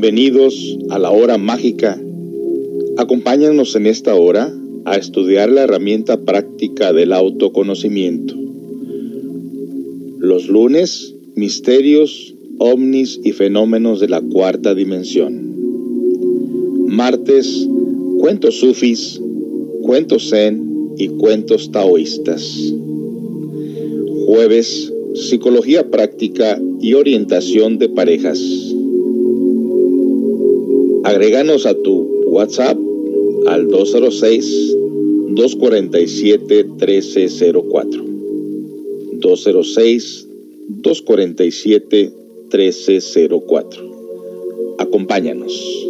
Bienvenidos a la hora mágica. Acompáñanos en esta hora a estudiar la herramienta práctica del autoconocimiento. Los lunes, misterios, ovnis y fenómenos de la cuarta dimensión. Martes, cuentos sufis, cuentos zen y cuentos taoístas. Jueves, psicología práctica y orientación de parejas. Agréganos a tu WhatsApp al 206-247-1304. 206-247-1304. Acompáñanos.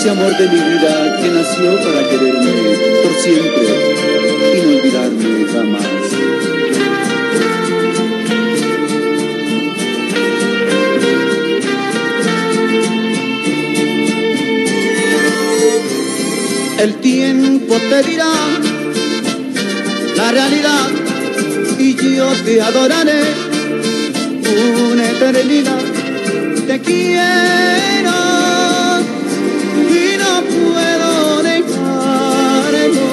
ese amor de mi vida que nació para quererme por siempre y no olvidarme jamás. El tiempo te dirá la realidad y yo te adoraré una eternidad. Te quiero puedo negarlo,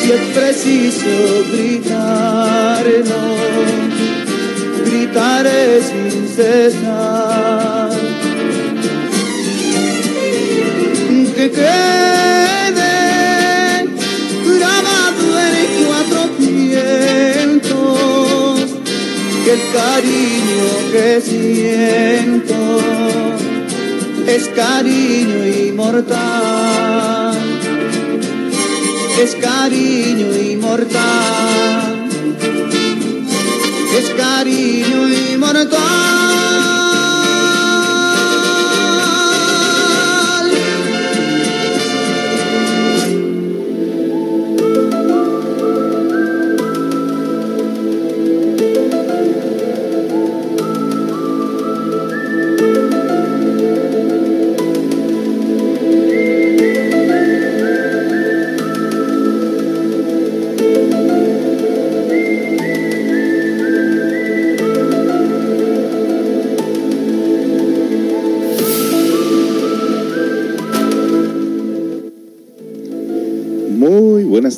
si es preciso gritarlo, gritaré sin cesar. Que quede grabado en cuatro vientos, que el cariño que siento es cariño inmortal, es cariño inmortal, es cariño inmortal.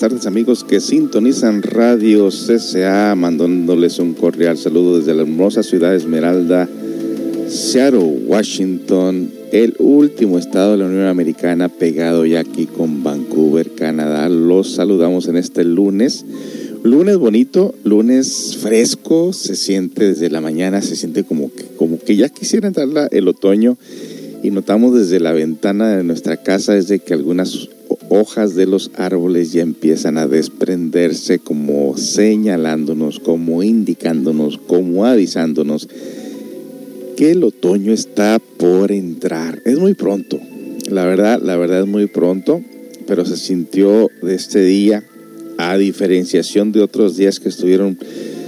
Tardes amigos que sintonizan Radio CCA, mandándoles un cordial saludo desde la hermosa ciudad de Esmeralda, Seattle, Washington, el último estado de la Unión Americana pegado ya aquí con Vancouver, Canadá. Los saludamos en este lunes. Lunes bonito, lunes fresco, se siente desde la mañana, se siente como que, como que ya quisiera entrar el otoño y notamos desde la ventana de nuestra casa desde que algunas hojas de los árboles ya empiezan a desprenderse como señalándonos, como indicándonos, como avisándonos que el otoño está por entrar. Es muy pronto, la verdad, la verdad es muy pronto, pero se sintió de este día, a diferenciación de otros días que estuvieron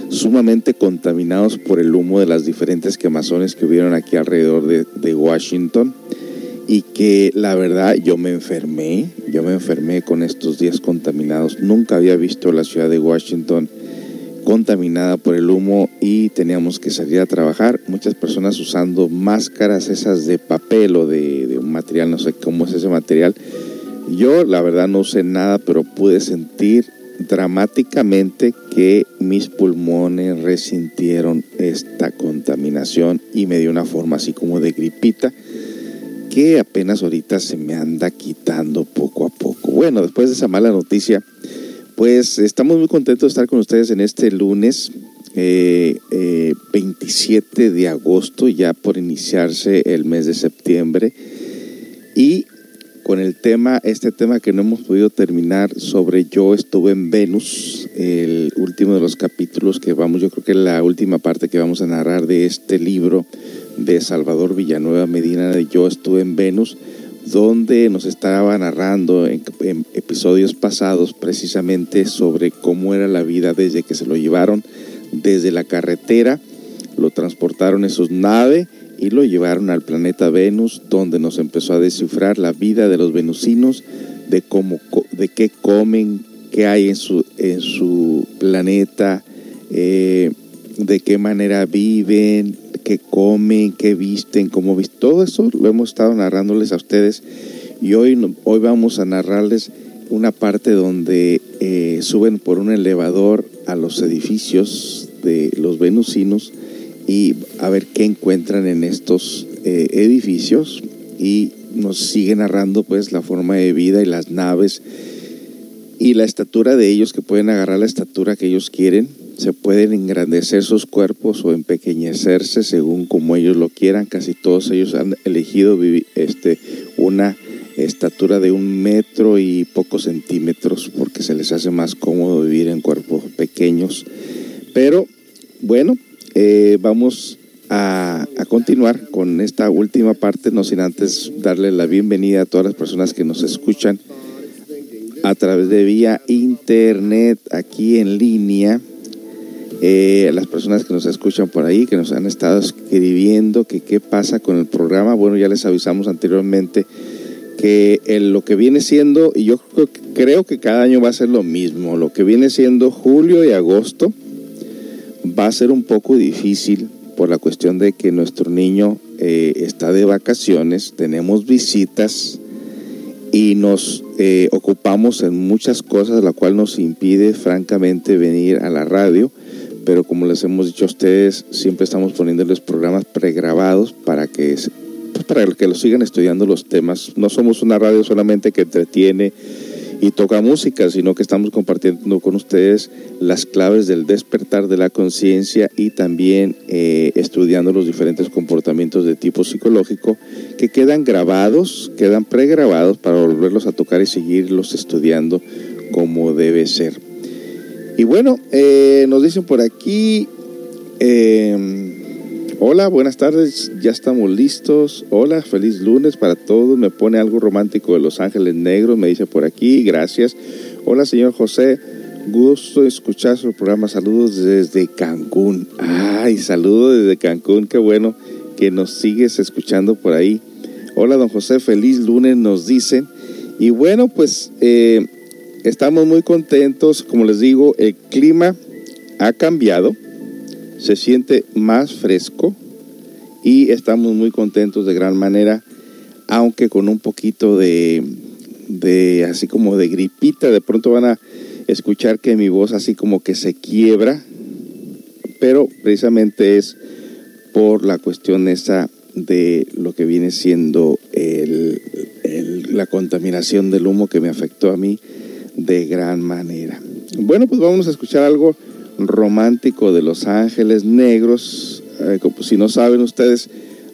sumamente contaminados por el humo de las diferentes quemazones que hubieron aquí alrededor de, de Washington y que la verdad yo me enfermé, yo me enfermé con estos días contaminados. Nunca había visto la ciudad de Washington contaminada por el humo y teníamos que salir a trabajar. Muchas personas usando máscaras esas de papel o de, un material, no sé cómo es ese material. Yo la verdad no usé nada, pero pude sentir dramáticamente que mis pulmones resintieron esta contaminación y me dio una forma así como de gripita que apenas ahorita se me anda quitando poco a poco. Bueno, después de esa mala noticia, pues estamos muy contentos de estar con ustedes en este lunes eh, 27 eh, de agosto, ya por iniciarse el mes de septiembre. Y con el tema, este tema que no hemos podido terminar sobre Yo estuve en Venus, el último de los capítulos que vamos, yo creo que la última parte que vamos a narrar de este libro de Salvador Villanueva Medina de Yo estuve en Venus, donde nos estaba narrando en, episodios pasados precisamente sobre cómo era la vida desde que se lo llevaron desde la carretera, lo transportaron en su nave y lo llevaron al planeta Venus, donde nos empezó a descifrar la vida de los venusinos, de cómo, de qué comen, qué hay en su, en su planeta, eh, de qué manera viven, qué comen, qué visten, cómo visten. Todo eso lo hemos estado narrándoles a ustedes y hoy, hoy vamos a narrarles una parte donde eh, suben por un elevador a los edificios de los venusinos y a ver qué encuentran en estos eh, edificios y nos sigue narrando pues la forma de vida y las naves y la estatura de ellos que pueden agarrar la estatura que ellos quieren se pueden engrandecer sus cuerpos o empequeñecerse según como ellos lo quieran. Casi todos ellos han elegido este, una estatura de un metro y pocos centímetros porque se les hace más cómodo vivir en cuerpos pequeños. Pero bueno, eh, vamos a, a, continuar con esta última parte, no sin antes darle la bienvenida a todas las personas que nos escuchan a través de vía internet aquí en línea eh, las personas que nos escuchan por ahí, que nos han estado escribiendo que qué pasa con el programa. Bueno, ya les avisamos anteriormente que lo que viene siendo, y yo creo, que cada año va a ser lo mismo, lo que viene siendo julio y agosto va a ser un poco difícil por la cuestión de que nuestro niño eh, está de vacaciones, tenemos visitas y nos eh, ocupamos en muchas cosas, la cual nos impide francamente venir a la radio pero como les hemos dicho a ustedes, siempre estamos poniéndoles programas pregrabados para que, pues, para que lo sigan estudiando los temas. No somos una radio solamente que entretiene y toca música, sino que estamos compartiendo con ustedes las claves del despertar de la conciencia y también eh, estudiando los diferentes comportamientos de tipo psicológico que quedan grabados, quedan pregrabados para volverlos a tocar y seguirlos estudiando como debe ser. Y bueno, eh, nos dicen por aquí, em, hola, buenas tardes, ya estamos listos. Hola, feliz lunes para todos. Me pone algo romántico de Los Ángeles Negros, me dice por aquí, gracias. Hola, señor José, gusto escuchar su programa. Saludos desde Cancún. Ay, saludos desde Cancún, qué bueno que nos sigues escuchando por ahí. Hola, don José, feliz lunes, nos dicen. Y bueno, pues... Eh, Estamos muy contentos, como les digo, el clima ha cambiado, se siente más fresco y estamos muy contentos de gran manera, aunque con un poquito de, de así como de gripita, de pronto van a escuchar que mi voz así como que se quiebra, pero precisamente es por la cuestión esa de lo que viene siendo la contaminación del humo que me afectó a mí de gran manera. Bueno, pues vamos a escuchar algo romántico de Los Ángeles Negros. Eh, si no saben ustedes,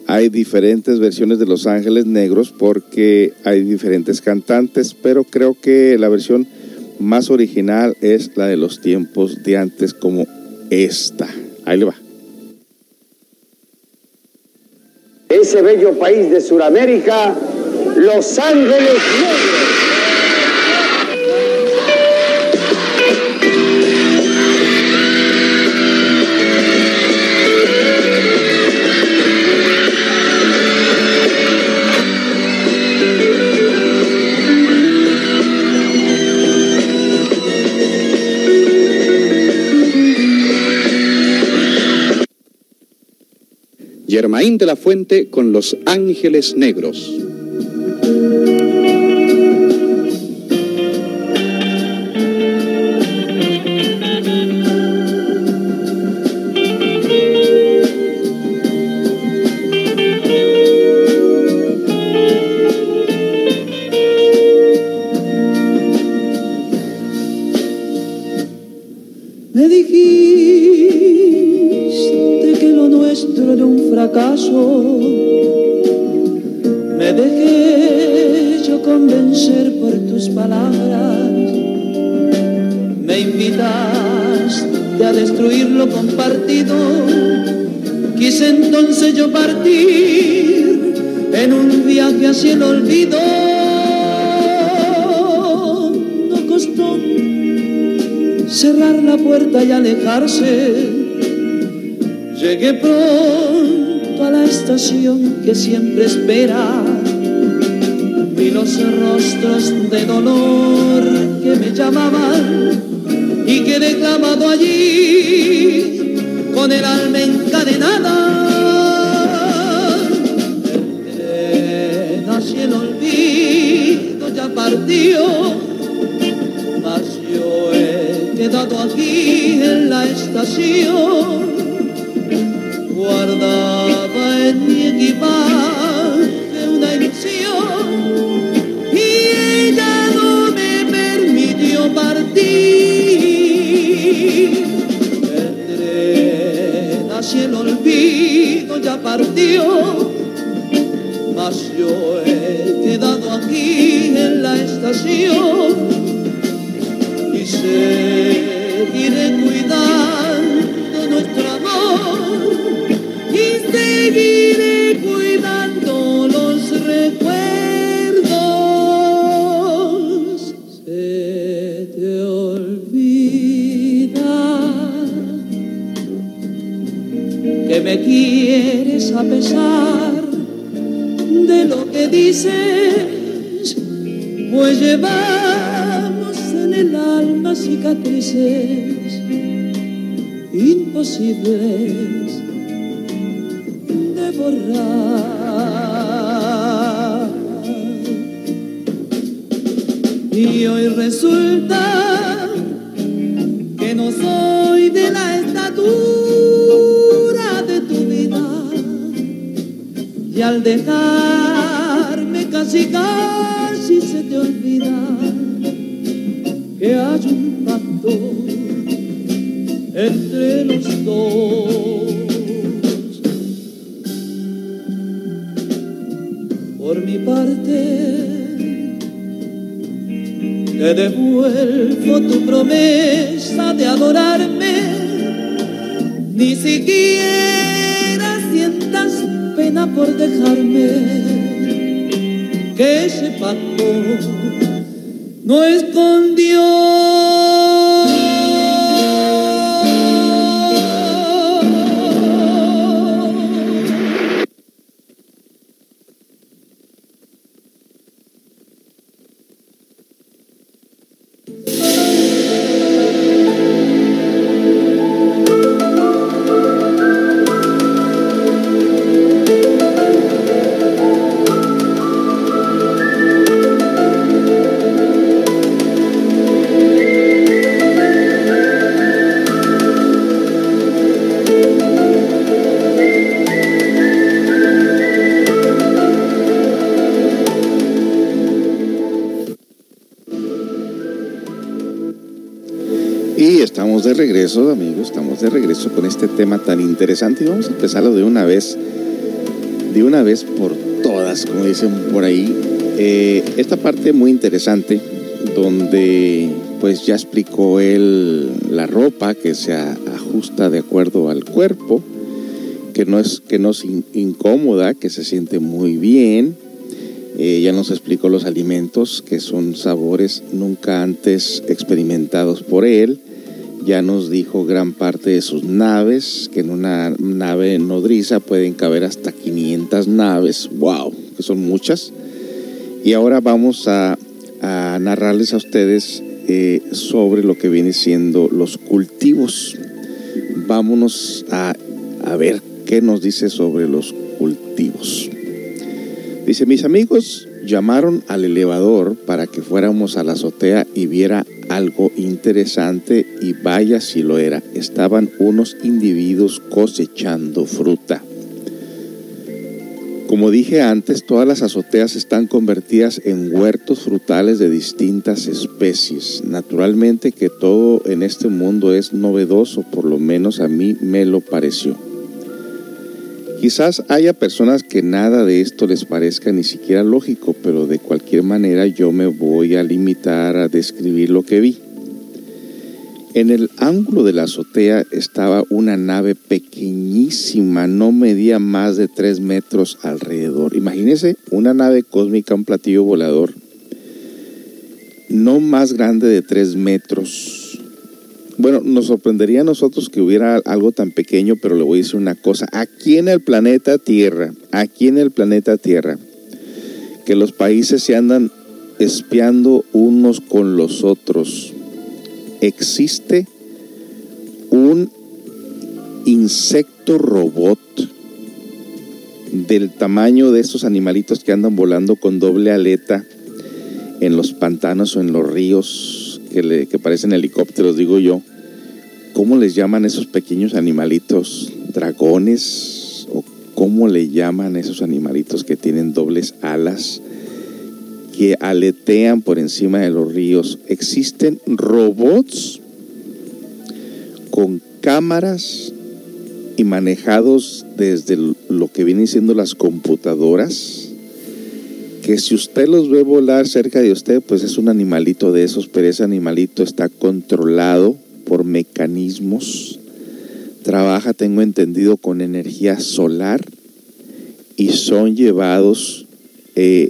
hay diferentes versiones de Los Ángeles Negros porque hay diferentes cantantes, pero creo que la versión más original es la de los tiempos de antes como esta. Ahí le va. Ese bello país de Sudamérica Los Ángeles Negros. Germain de la Fuente con Los Ángeles Negros. Llegué pronto a la estación que siempre espera. Vi los rostros de dolor que me llamaban y quedé clavado allí con el alma encadenada. Nací el olvido, ya partió guardaba en mi equipaje una ilusión y ella no me permitió partir. El tren el olvido ya partió, mas yo he quedado aquí en la estación pues llevamos en el alma cicatrices imposibles de borrar. Y hoy resulta que no soy de la estatura de tu vida. Y al dejarme casi casi se te olvida que hay un pacto entre los dos. Por mi parte, te devuelvo tu promesa de adorarme, ni siquiera sientas pena por dejarme, que ese pacto no escondió. Regreso, amigos, estamos de regreso con este tema tan interesante y vamos a empezarlo de una vez, de una vez por todas, como dicen por ahí. Eh, esta parte muy interesante, donde pues ya explicó él la ropa que se ajusta de acuerdo al cuerpo, que no es, que no es incómoda, que se siente muy bien. ella nos explicó los alimentos, que son sabores nunca antes experimentados por él. Ya nos dijo gran parte de sus naves, que en una nave nodriza pueden caber hasta 500 naves. ¡Wow! Que son muchas. Y ahora vamos a, narrarles a ustedes eh, sobre lo que viene siendo los cultivos. Vámonos a, a ver qué nos dice sobre los cultivos. Dice, mis amigos llamaron al elevador para que fuéramos a la azotea y viera algo interesante y vaya si lo era. Estaban unos individuos cosechando fruta. Como dije antes, todas las azoteas están convertidas en huertos frutales de distintas especies. Naturalmente que todo en este mundo es novedoso, por lo menos a mí me lo pareció. Quizás haya personas que nada de esto les parezca ni siquiera lógico, pero de cualquier manera yo me voy a limitar a describir lo que vi. En el ángulo de la azotea estaba una nave pequeñísima, no medía más de tres metros alrededor. Imagínense una nave cósmica, un platillo volador, no más grande de tres metros bueno, nos sorprendería a nosotros que hubiera algo tan pequeño, pero le voy a decir una cosa. Aquí en el planeta Tierra, aquí en el planeta Tierra, que los países se andan espiando unos con los otros, existe un insecto robot del tamaño de esos animalitos que andan volando con doble aleta en los pantanos o en los ríos que, le, que parecen helicópteros, digo yo, ¿cómo les llaman esos pequeños animalitos? ¿Dragones? ¿O cómo le llaman esos animalitos que tienen dobles alas? que aletean por encima de los ríos. Existen robots con cámaras y manejados desde lo que vienen siendo las computadoras, que si usted los ve volar cerca de usted, pues es un animalito de esos, pero ese animalito está controlado por mecanismos, trabaja, tengo entendido, con energía solar y son llevados, eh,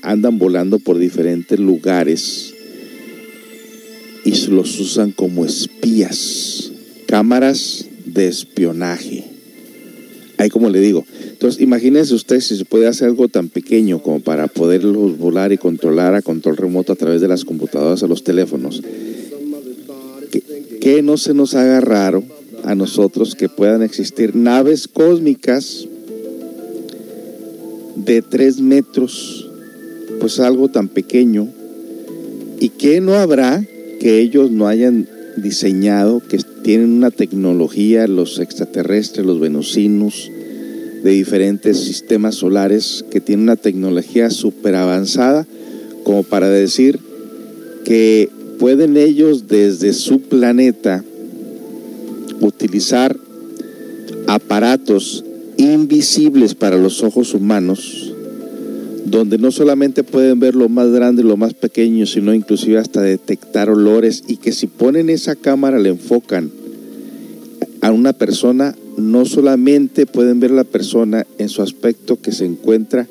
andan volando por diferentes lugares y los usan como espías, cámaras de espionaje. Ahí como le digo, entonces imagínense usted si se puede hacer algo tan pequeño como para poderlos volar y controlar a control remoto a través de las computadoras o los teléfonos que no se nos haga raro a nosotros que puedan existir naves cósmicas de tres metros, pues algo tan pequeño, y que no habrá que ellos no hayan diseñado, que tienen una tecnología, los extraterrestres, los venusinos, de diferentes sistemas solares, que tienen una tecnología súper avanzada, como para decir que pueden ellos desde su planeta utilizar aparatos invisibles para los ojos humanos, donde no solamente pueden ver lo más grande y lo más pequeño, sino inclusive hasta detectar olores y que si ponen esa cámara le enfocan a una persona, no solamente pueden ver la persona en su aspecto que se encuentra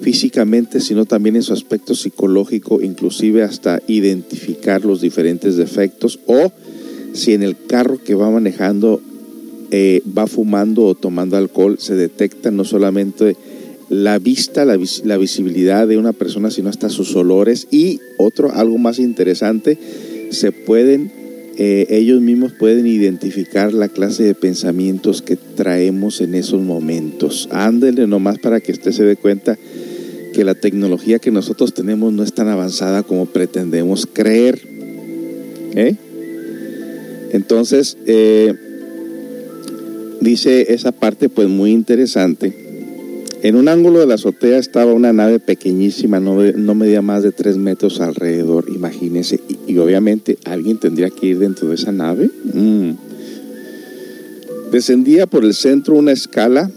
físicamente, sino también en su aspecto psicológico, inclusive hasta identificar los diferentes defectos o si en el carro que va manejando eh, va fumando o tomando alcohol, se detecta no solamente la vista, la, visibilidad de una persona, sino hasta sus olores. Y otro, algo más interesante, se pueden, eh, ellos mismos pueden identificar la clase de pensamientos que traemos en esos momentos. Ándele nomás para que usted se dé cuenta que la tecnología que nosotros tenemos no es tan avanzada como pretendemos creer. ¿Eh? Entonces, eh, dice esa parte pues muy interesante. En un ángulo de la azotea estaba una nave pequeñísima, no, no medía más de tres metros alrededor, imagínense. Y, obviamente alguien tendría que ir dentro de esa nave. Mm. Descendía por el centro una escala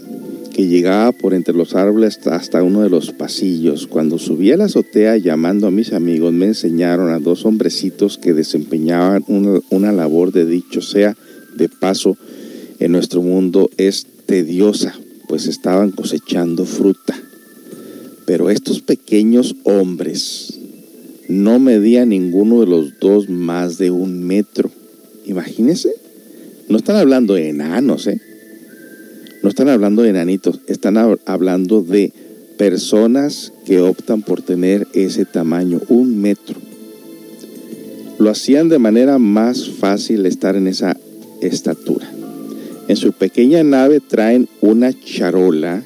que llegaba por entre los árboles hasta uno de los pasillos. Cuando subí a la azotea llamando a mis amigos, me enseñaron a dos hombrecitos que desempeñaban una, labor de dicho sea de paso en nuestro mundo es tediosa, pues estaban cosechando fruta. Pero estos pequeños hombres no medían ninguno de los dos más de un metro. Imagínense. No están hablando de enanos, ¿eh? No están hablando de enanitos, están hablando de personas que optan por tener ese tamaño, un metro. Lo hacían de manera más fácil estar en esa estatura. En su pequeña nave traen una charola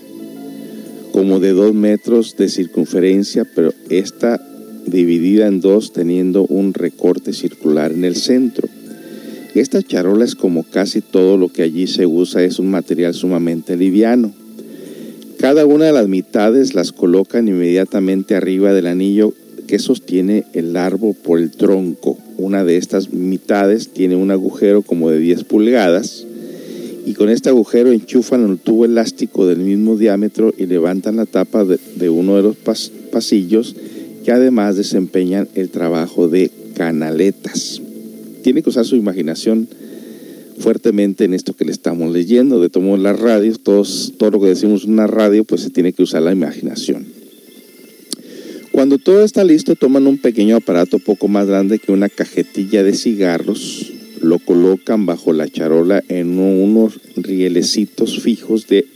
como de dos metros de circunferencia, pero está dividida en dos teniendo un recorte circular en el centro. Esta charola es como casi todo lo que allí se usa, es un material sumamente liviano. Cada una de las mitades las colocan inmediatamente arriba del anillo que sostiene el árbol por el tronco. Una de estas mitades tiene un agujero como de 10 pulgadas y con este agujero enchufan el tubo elástico del mismo diámetro y levantan la tapa de, uno de los pasillos que además desempeñan el trabajo de canaletas tiene que usar su imaginación fuertemente en esto que le estamos leyendo. De tomo las radios, todo lo que decimos una radio, pues se tiene que usar la imaginación. Cuando todo está listo, toman un pequeño aparato poco más grande que una cajetilla de cigarros, lo colocan bajo la charola en unos rielecitos fijos de,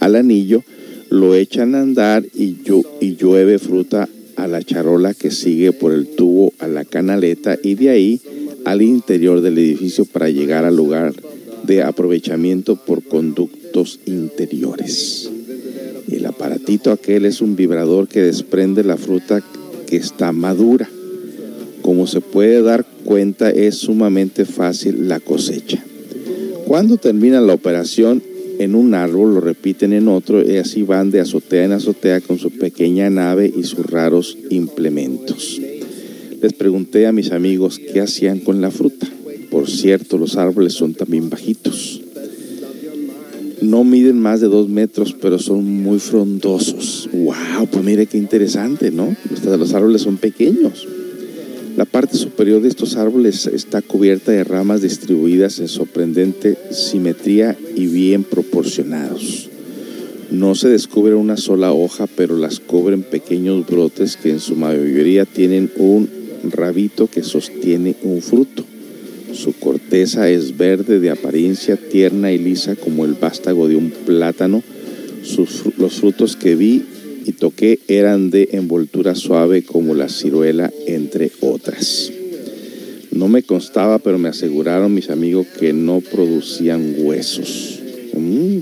al anillo, lo echan a andar y, y llueve fruta a la charola que sigue por el tubo a la canaleta y de ahí al interior del edificio para llegar al lugar de aprovechamiento por conductos interiores. El aparatito aquel es un vibrador que desprende la fruta que está madura. Como se puede dar cuenta, es sumamente fácil la cosecha. Cuando termina la operación en un árbol, lo repiten en otro y así van de azotea en azotea con su pequeña nave y sus raros implementos. Les pregunté a mis amigos qué hacían con la fruta. Por cierto, los árboles son también bajitos. No miden más de dos metros, pero son muy frondosos. ¡Wow! Pues mire qué interesante, ¿no? Los árboles son pequeños. La parte superior de estos árboles está cubierta de ramas distribuidas en sorprendente simetría y bien proporcionados. No se descubre una sola hoja, pero las cubren pequeños brotes que en su mayoría tienen un rabito que sostiene un fruto. Su corteza es verde de apariencia tierna y lisa como el vástago de un plátano. los frutos que vi y toqué eran de envoltura suave como la ciruela, entre otras. No me constaba, pero me aseguraron mis amigos que no producían huesos. Mm.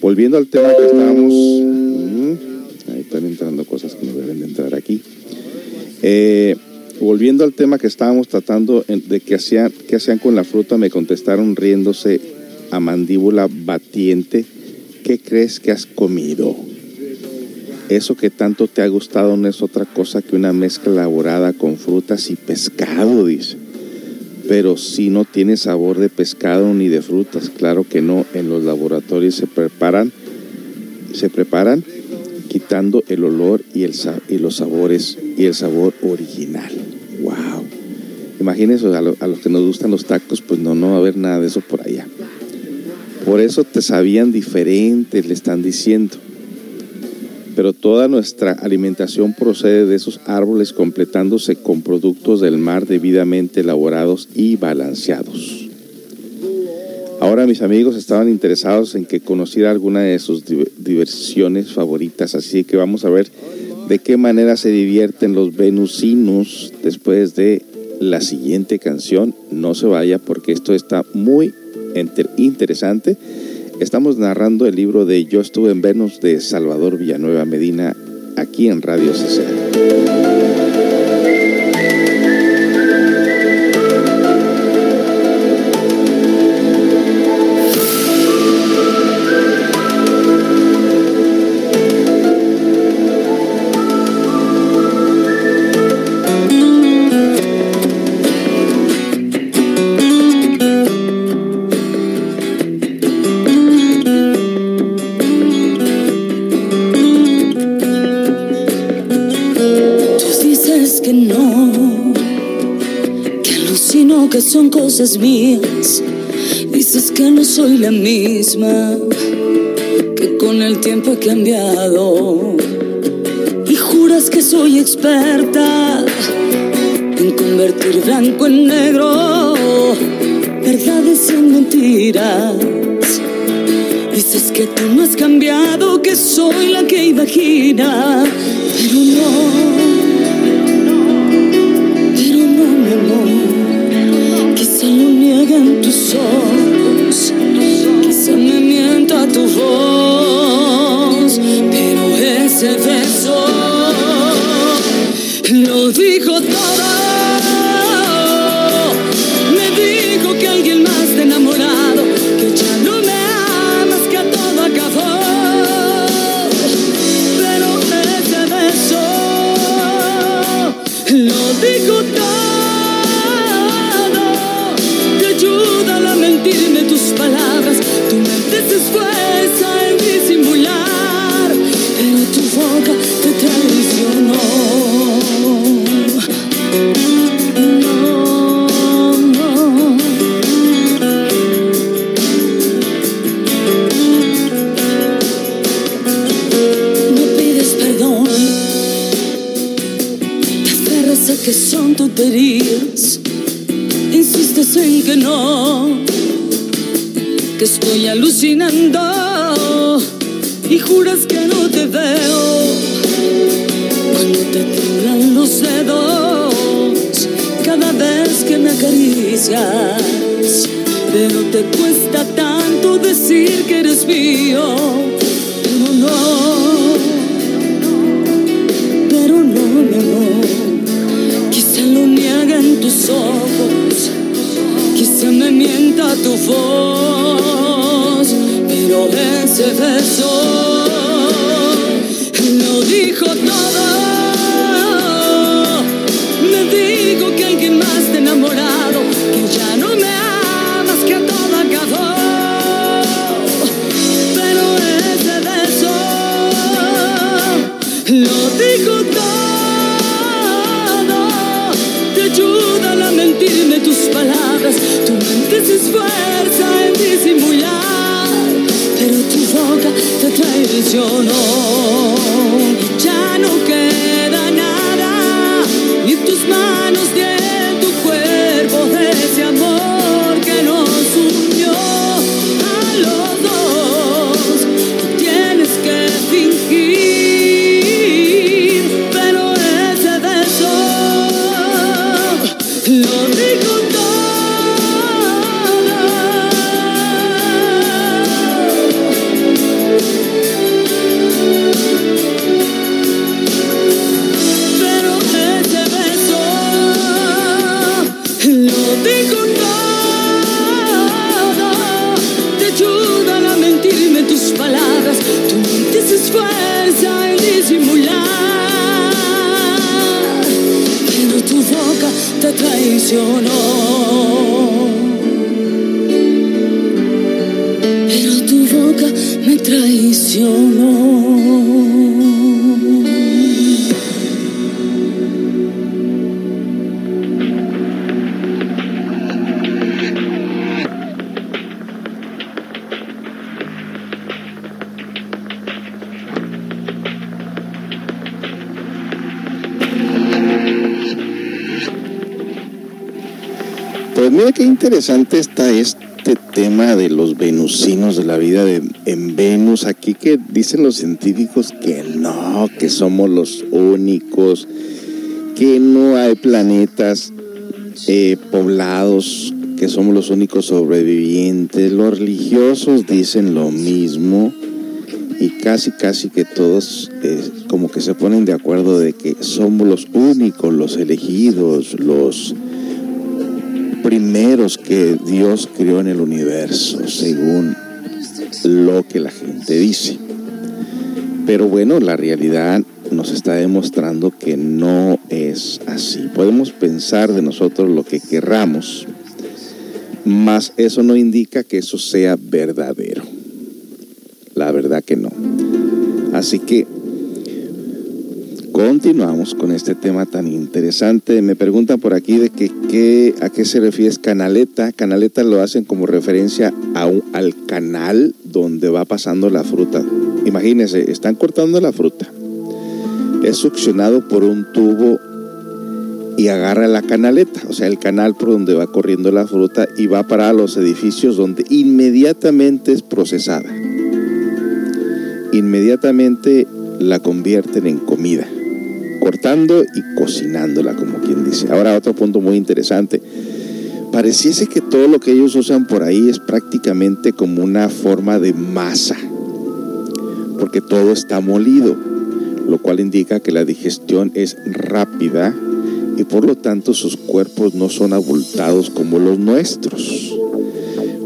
Volviendo al tema que estábamos... Mm, ahí están entrando cosas que no deben de entrar aquí. Eh, volviendo al tema que estábamos tratando de qué hacían, qué hacían con la fruta, me contestaron riéndose a mandíbula batiente, ¿qué crees que has comido? Eso que tanto te ha gustado no es otra cosa que una mezcla elaborada con frutas y pescado, dice. Pero si no tiene sabor de pescado ni de frutas, claro que no. En los laboratorios se preparan, se preparan quitando el olor y, el, y los sabores y el sabor original. ¡Wow! Imagínense, a, los que nos gustan los tacos, pues no, no va a haber nada de eso por allá. Por eso te sabían diferente, le están diciendo. Pero toda nuestra alimentación procede de esos árboles completándose con productos del mar debidamente elaborados y balanceados. Ahora mis amigos estaban interesados en que conociera alguna de sus diversiones favoritas, así que vamos a ver de qué manera se divierten los venusinos después de la siguiente canción. No se vaya porque esto está muy interesante. Estamos narrando el libro de Yo estuve en Venus de Salvador Villanueva Medina aquí en Radio CC. Cosas mías. Dices que no soy la misma, que con el tiempo he cambiado. soy experta en convertir blanco en negro, verdades en mentiras. Dices que tú no has cambiado, que soy la que imagina, pero no, quizá lo nieguen tus ojos, quizá me mienta tu voz, pero ese beso estoy alucinando y juras que no te veo cuando te tiemblan los dedos cada vez que me acaricias. Pero te cuesta tanto decir que eres mío, pero no, pero no, mi amor. Quizá lo nieguen tus ojos, quizá me mienta tu voz, pero ese beso lo dijo todo. Me dijo que alguien más te enamorado, que ya no me amas, que todo acabó. Pero ese beso lo dijo todo. Te ayudan a mentirme tus palabras, tu mente se esfuerza traicionó. Traicionó. Pero tu boca me traicionó. Mira qué interesante está este tema de los venusinos, de la vida en Venus. Aquí que dicen los científicos que no, que somos los únicos, que no hay planetas eh, poblados, que somos los únicos sobrevivientes. Los religiosos dicen lo mismo y casi, casi que todos eh, como que se ponen de acuerdo de que somos los únicos, los elegidos, los primeros que Dios creó en el universo, según lo que la gente dice. Pero bueno, la realidad nos está demostrando que no es así. Podemos pensar de nosotros lo que querramos, mas eso no indica que eso sea verdadero. La verdad que no. Así que continuamos con este tema tan interesante. Me preguntan por aquí de a qué se refiere canaleta. Canaleta lo hacen como referencia a al canal donde va pasando la fruta. Imagínense, están cortando la fruta. es succionado por un tubo y agarra la canaleta, o sea, el canal por donde va corriendo la fruta y va para los edificios donde inmediatamente es procesada. Inmediatamente la convierten en comida, cortando y cocinándola, como quien dice. Ahora otro punto muy interesante. Pareciese que todo lo que ellos usan por ahí es prácticamente como una forma de masa, porque todo está molido, lo cual indica que la digestión es rápida y por lo tanto sus cuerpos no son abultados como los nuestros.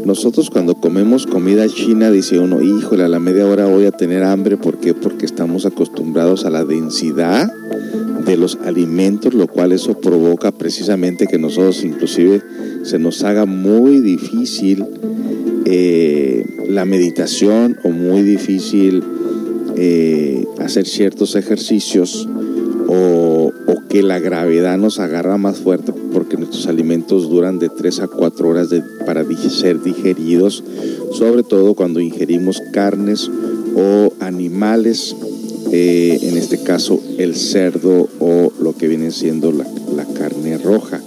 Nosotros cuando comemos comida china dice uno, híjole, a la media hora voy a tener hambre. ¿Por qué? Porque estamos acostumbrados a la densidad de los alimentos, lo cual eso provoca precisamente que nosotros inclusive se nos haga muy difícil eh, la meditación o muy difícil eh, hacer ciertos ejercicios o, que la gravedad nos agarra más fuerte porque nuestros alimentos duran de 3 a 4 horas para ser digeridos, sobre todo cuando ingerimos carnes o animales, eh, en este caso el cerdo o lo que viene siendo la, la carne roja.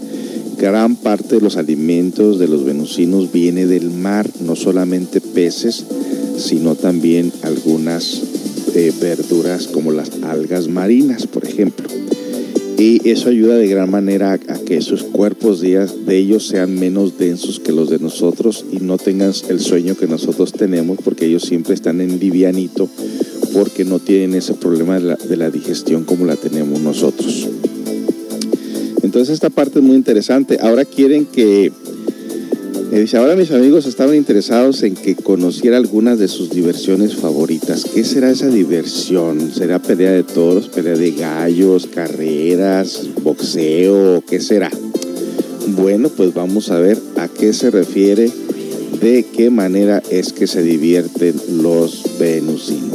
Gran parte de los alimentos de los venusinos viene del mar, no solamente peces, sino también algunas de verduras como las algas marinas, por ejemplo. Y eso ayuda de gran manera a, que esos cuerpos de, ellos sean menos densos que los de nosotros y no tengan el sueño que nosotros tenemos, porque ellos siempre están en livianito, porque no tienen ese problema de la digestión como la tenemos nosotros. Entonces esta parte es muy interesante. Ahora quieren que dice, ahora mis amigos estaban interesados en que conociera algunas de sus diversiones favoritas. ¿Qué será esa diversión? ¿Será pelea de toros, pelea de gallos, carreras, boxeo? ¿Qué será? Bueno, pues vamos a ver a qué se refiere, de qué manera es que se divierten los venusinos.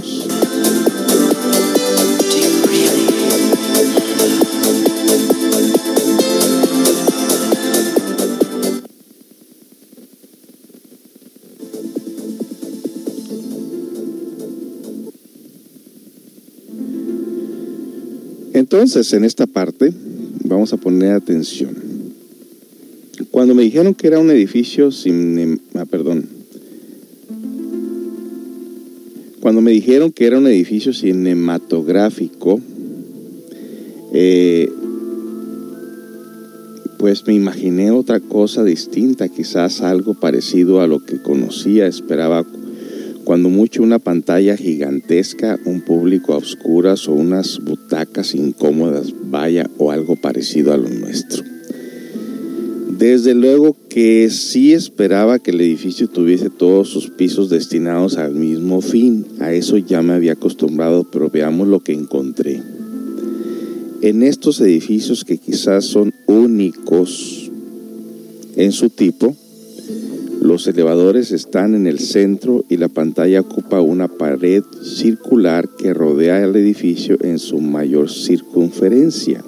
Entonces, en esta parte, vamos a poner atención. Cuando me dijeron que era un edificio sin... Ah, perdón. Cuando me dijeron que era un edificio cinematográfico, eh, pues me imaginé otra cosa distinta, quizás algo parecido a lo que conocía, esperaba cuando mucho una pantalla gigantesca, un público a oscuras o unas butacas incómodas, vaya, o algo parecido a lo nuestro. Desde luego que sí esperaba que el edificio tuviese todos sus pisos destinados al mismo fin. A eso ya me había acostumbrado, pero veamos lo que encontré. En estos edificios que quizás son únicos en su tipo, los elevadores están en el centro y la pantalla ocupa una pared circular que rodea el edificio en su mayor circunferencia.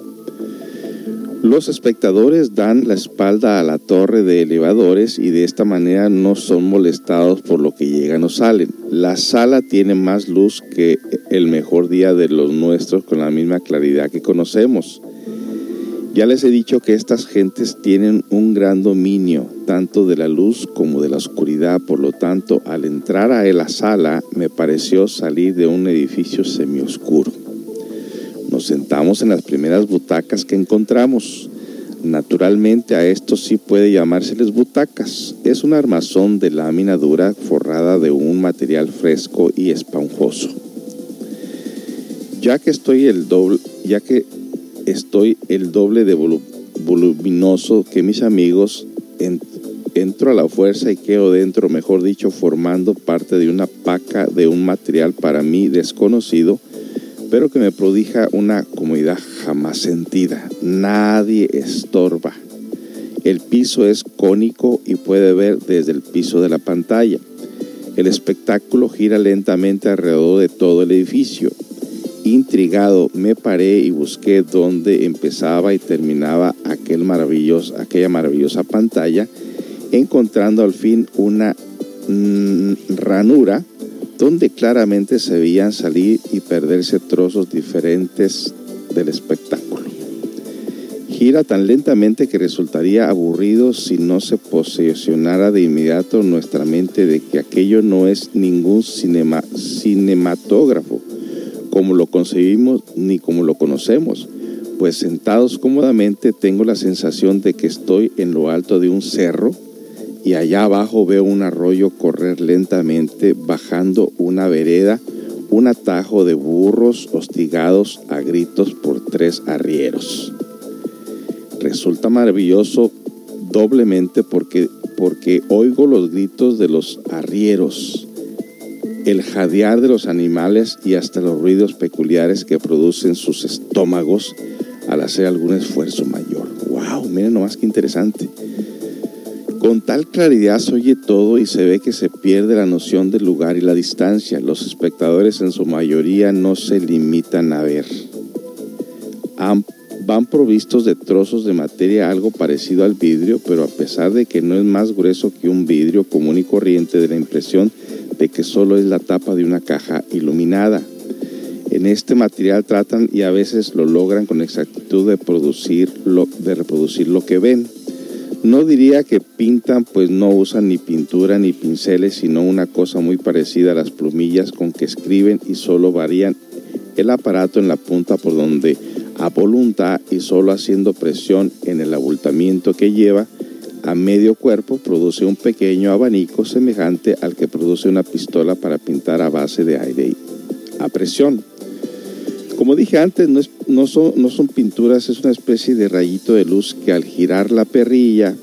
Los espectadores dan la espalda a la torre de elevadores y de esta manera no son molestados por lo que llegan o salen. La sala tiene más luz que el mejor día de los nuestros con la misma claridad que conocemos. Ya les he dicho que estas gentes tienen un gran dominio, tanto de la luz como de la oscuridad, por lo tanto, al entrar a la sala me pareció salir de un edificio semioscuro. Nos sentamos en las primeras butacas que encontramos. Naturalmente a esto sí puede llamárseles butacas. Es un armazón de lámina dura forrada de un material fresco y esponjoso. Ya que estoy el doble, ya que estoy el doble de voluminoso que mis amigos. entro a la fuerza y quedo dentro, mejor dicho, formando parte de una paca de un material para mí desconocido, pero que me prodija una comodidad jamás sentida. Nadie estorba. El piso es cónico y puede ver desde el piso de la pantalla. El espectáculo gira lentamente alrededor de todo el edificio. Intrigado, me paré y busqué dónde empezaba y terminaba aquel maravilloso, aquella maravillosa pantalla, encontrando al fin una mm, ranura donde claramente se veían salir y perderse trozos diferentes del espectáculo. Gira tan lentamente que resultaría aburrido si no se posesionara de inmediato nuestra mente de que aquello no es ningún cinema, cinematógrafo como lo concebimos ni como lo conocemos, pues sentados cómodamente tengo la sensación de que estoy en lo alto de un cerro y allá abajo veo un arroyo correr lentamente bajando una vereda, un atajo de burros hostigados a gritos por tres arrieros. Resulta maravilloso doblemente porque, porque oigo los gritos de los arrieros, el jadear de los animales y hasta los ruidos peculiares que producen sus estómagos al hacer algún esfuerzo mayor. ¡Wow! Miren nomás qué interesante. Con tal claridad se oye todo y se ve que se pierde la noción del lugar y la distancia. Los espectadores en su mayoría no se limitan a ver. van provistos de trozos de materia algo parecido al vidrio, pero a pesar de que no es más grueso que un vidrio común y corriente de la impresión de que solo es la tapa de una caja iluminada. En este material tratan y a veces lo logran con exactitud de, producir de reproducir lo que ven. No diría que pintan, pues no usan ni pintura ni pinceles, sino una cosa muy parecida a las plumillas con que escriben y solo varían el aparato en la punta por donde a voluntad y solo haciendo presión en el abultamiento que lleva a medio cuerpo produce un pequeño abanico semejante al que produce una pistola para pintar a base de aire a presión. Como dije antes, no, son, no son pinturas, es una especie de rayito de luz que al girar la perrilla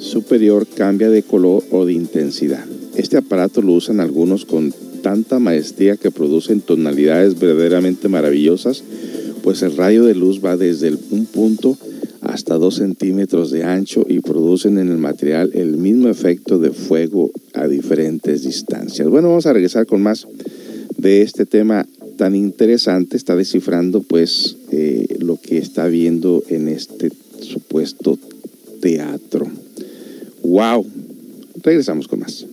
superior cambia de color o de intensidad. Este aparato lo usan algunos con tanta maestría que producen tonalidades verdaderamente maravillosas, pues el rayo de luz va desde un punto hasta 2 centímetros de ancho y producen en el material el mismo efecto de fuego a diferentes distancias. Bueno, vamos a regresar con más de este tema tan interesante está descifrando pues eh, lo que está viendo en este supuesto teatro. ¡Wow! Regresamos con más.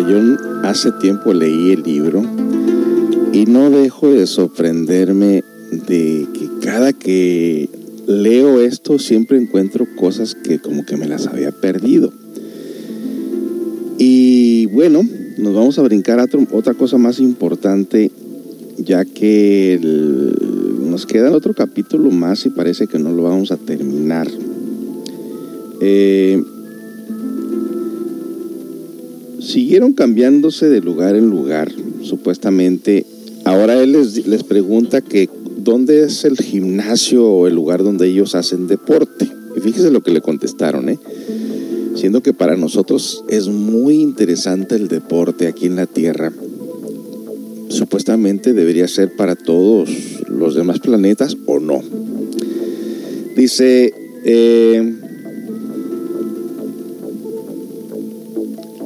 Yo hace tiempo leí el libro y no dejo de sorprenderme de que cada que leo esto siempre encuentro cosas que como que me las había perdido. Y bueno, nos vamos a brincar a otra cosa más importante, ya que nos queda otro capítulo más y parece que no lo vamos a terminar. Eh, siguieron cambiándose de lugar en lugar, supuestamente. Ahora él les, les pregunta que dónde es el gimnasio o el lugar donde ellos hacen deporte. Y fíjese lo que le contestaron, ¿eh? Siendo que para nosotros es muy interesante el deporte aquí en la Tierra. Supuestamente debería ser para todos los demás planetas o no. Dice, eh,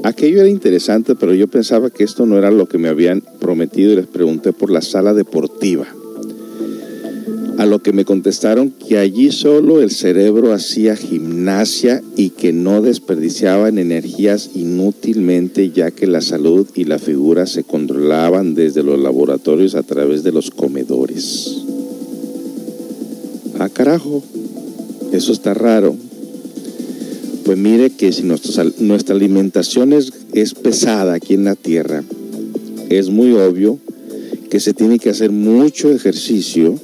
Aquello era interesante, pero yo pensaba que esto no era lo que me habían prometido y les pregunté por la sala deportiva. A lo que me contestaron que allí solo el cerebro hacía gimnasia y que no desperdiciaban energías inútilmente ya que la salud y la figura se controlaban desde los laboratorios a través de los comedores. Ah, carajo, eso está raro. Pues mire que si nuestra, alimentación es, es pesada aquí en la tierra, es muy obvio que se tiene que hacer mucho ejercicio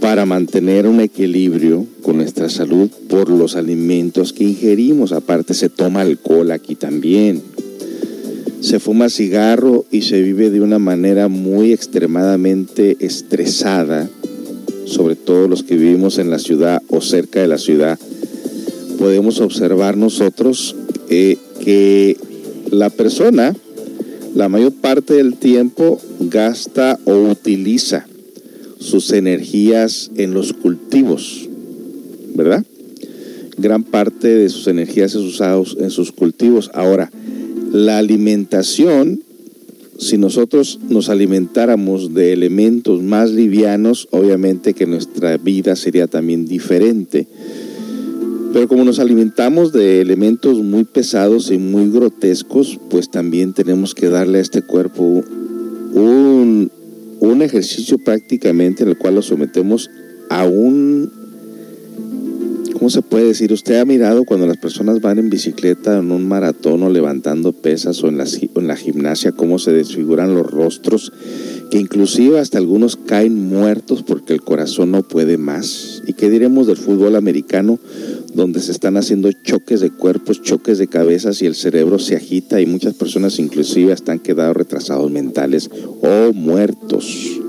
para mantener un equilibrio con nuestra salud por los alimentos que ingerimos. Aparte se toma alcohol aquí también. Se fuma cigarro y se vive de una manera muy extremadamente estresada, sobre todo los que vivimos en la ciudad o cerca de la ciudad podemos observar nosotros eh, que la persona la mayor parte del tiempo gasta o utiliza sus energías en los cultivos, ¿verdad? Gran parte de sus energías es usados en sus cultivos. Ahora, la alimentación, si nosotros nos alimentáramos de elementos más livianos, obviamente que nuestra vida sería también diferente. Pero como nos alimentamos de elementos muy pesados y muy grotescos, pues también tenemos que darle a este cuerpo un, ejercicio prácticamente en el cual lo sometemos a un ¿cómo se puede decir? Usted ha mirado cuando las personas van en bicicleta en un maratón o levantando pesas o en la, en la gimnasia, cómo se desfiguran los rostros, que inclusive hasta algunos caen muertos porque el corazón no puede más. ¿Y qué diremos del fútbol americano? donde se están haciendo choques de cuerpos, choques de cabezas y el cerebro se agita y muchas personas inclusive están quedado retrasados mentales o muertos.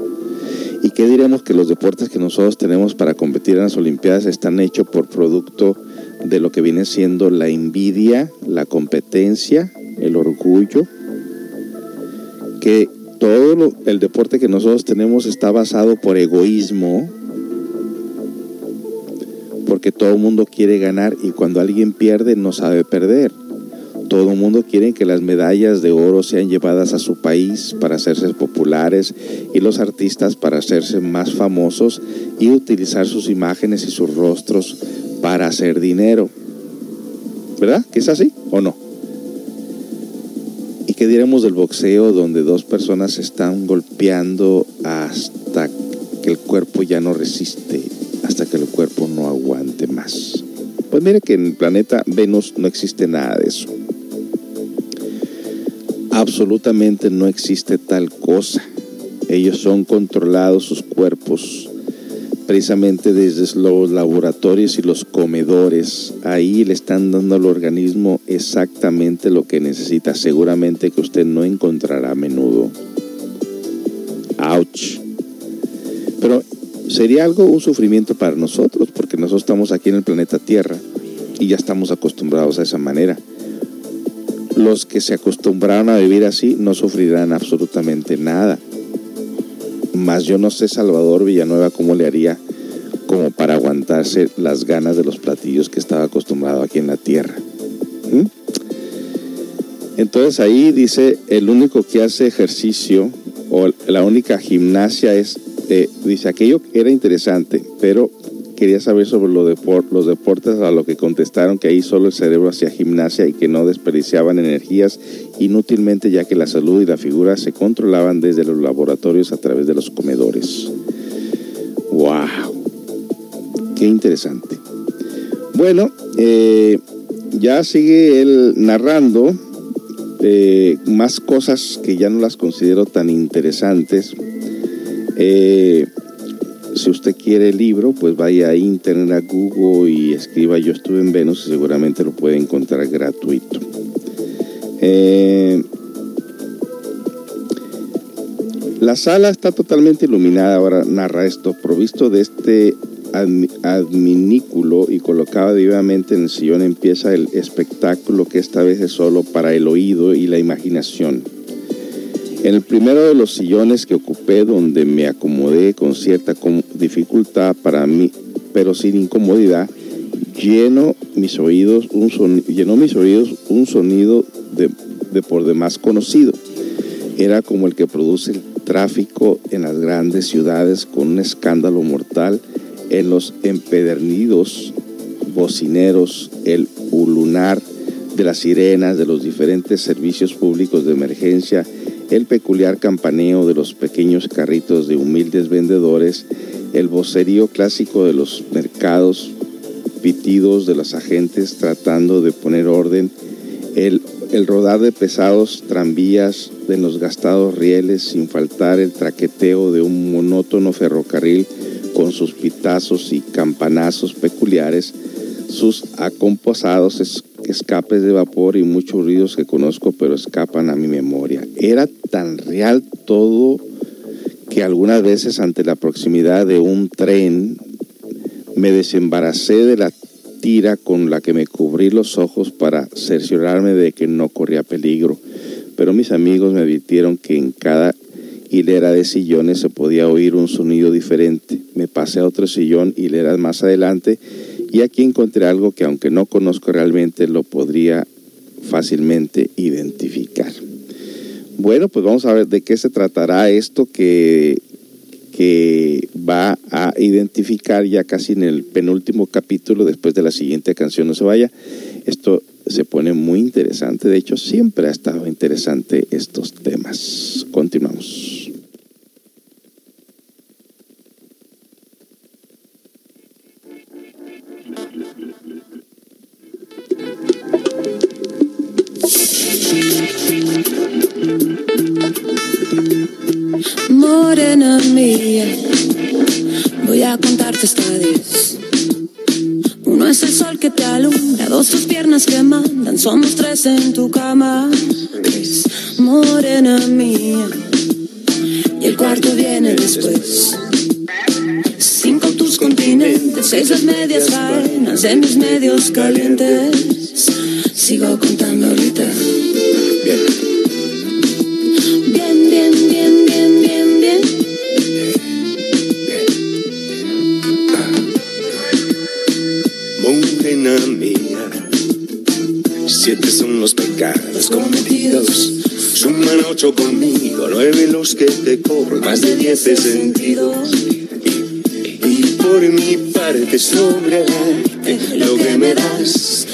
¿Y qué diremos que los deportes que nosotros tenemos para competir en las Olimpiadas están hechos por producto de lo que viene siendo la envidia, la competencia, el orgullo? Que todo el deporte que nosotros tenemos está basado por egoísmo, porque todo el mundo quiere ganar y cuando alguien pierde no sabe perder. Todo el mundo quiere que las medallas de oro sean llevadas a su país para hacerse populares y los artistas para hacerse más famosos y utilizar sus imágenes y sus rostros para hacer dinero. ¿Verdad? ¿Que es así o no? ¿Y qué diremos del boxeo donde dos personas se están golpeando hasta que el cuerpo ya no resiste, hasta que el cuerpo no aguante más? Pues mire que en el planeta Venus no existe nada de eso. Absolutamente no existe tal cosa. Ellos son controlados sus cuerpos precisamente desde los laboratorios y los comedores. Ahí le están dando al organismo exactamente lo que necesita. Seguramente que usted no encontrará a menudo. Ouch. Pero sería algo un sufrimiento para nosotros, porque nosotros estamos aquí en el planeta Tierra y ya estamos acostumbrados a esa manera. Los que se acostumbraron a vivir así no sufrirán absolutamente nada. Más yo no sé Salvador Villanueva cómo le haría como para aguantarse las ganas de los platillos que estaba acostumbrado aquí en la tierra. Entonces ahí dice, el único que hace ejercicio o la única gimnasia es, eh, dice, aquello era interesante, pero quería saber sobre los deportes, a lo que contestaron que ahí solo el cerebro hacía gimnasia y que no desperdiciaban energías inútilmente ya que la salud y la figura se controlaban desde los laboratorios a través de los comedores. ¡Wow! ¡Qué interesante! Bueno, eh, ya sigue él narrando eh, más cosas que ya no las considero tan interesantes. Eh, si usted quiere el libro, pues vaya a internet, a Google y escriba Yo estuve en Venus y seguramente lo puede encontrar gratuito. Eh, la sala está totalmente iluminada, ahora narra esto, provisto de este adminículo y colocado vivamente en el sillón empieza el espectáculo que esta vez es solo para el oído y la imaginación. En el primero de los sillones que ocupé, donde me acomodé con cierta dificultad para mí, pero sin incomodidad, lleno mis oídos un llenó mis oídos un sonido de, de por demás conocido. Era como el que produce el tráfico en las grandes ciudades con un escándalo mortal en los empedernidos bocineros, el ulunar de las sirenas de los diferentes servicios públicos de emergencia el peculiar campaneo de los pequeños carritos de humildes vendedores, el vocerío clásico de los mercados, pitidos de los agentes tratando de poner orden, el, el rodar de pesados tranvías de los gastados rieles, sin faltar el traqueteo de un monótono ferrocarril con sus pitazos y campanazos peculiares, sus acompasados escapes de vapor y muchos ruidos que conozco pero escapan a mi memoria. Era tan real todo que algunas veces ante la proximidad de un tren me desembaracé de la tira con la que me cubrí los ojos para cerciorarme de que no corría peligro. Pero mis amigos me advirtieron que en cada hilera de sillones se podía oír un sonido diferente. Me pasé a otro sillón hileras más adelante y aquí encontré algo que aunque no conozco realmente lo podría fácilmente identificar. Bueno, pues vamos a ver de qué se tratará esto que, que va a identificar ya casi en el penúltimo capítulo después de la siguiente canción no se vaya. Esto se pone muy interesante, de hecho siempre ha estado interesante estos temas. Continuamos. Morena mía, voy a contarte esta vez. Uno es el sol que te alumbra, dos tus piernas que mandan, somos tres en tu cama. Morena mía, y el cuarto viene después. Cinco tus continentes, seis las medias faenas de mis medios calientes. Sigo contando. cometidos. Suman ocho conmigo, nueve los que te corro, más de diez de sentidos. Y por mi parte sobra lo que me das,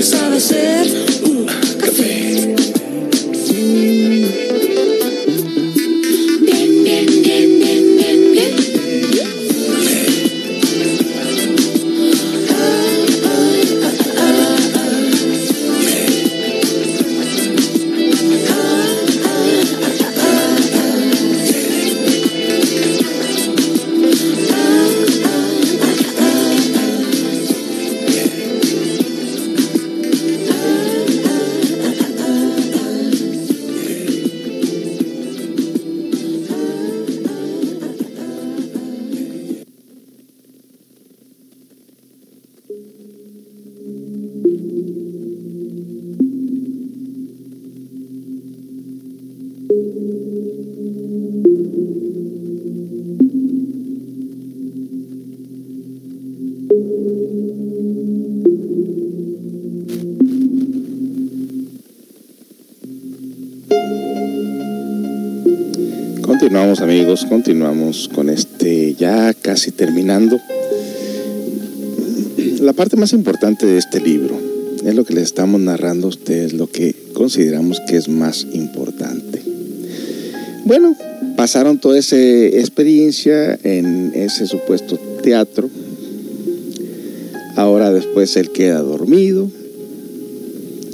como tú me sabe hacer uh, parte más importante de este libro es lo que les estamos narrando a ustedes, lo que consideramos que es más importante. Bueno, pasaron toda esa experiencia en ese supuesto teatro. Ahora después él queda dormido,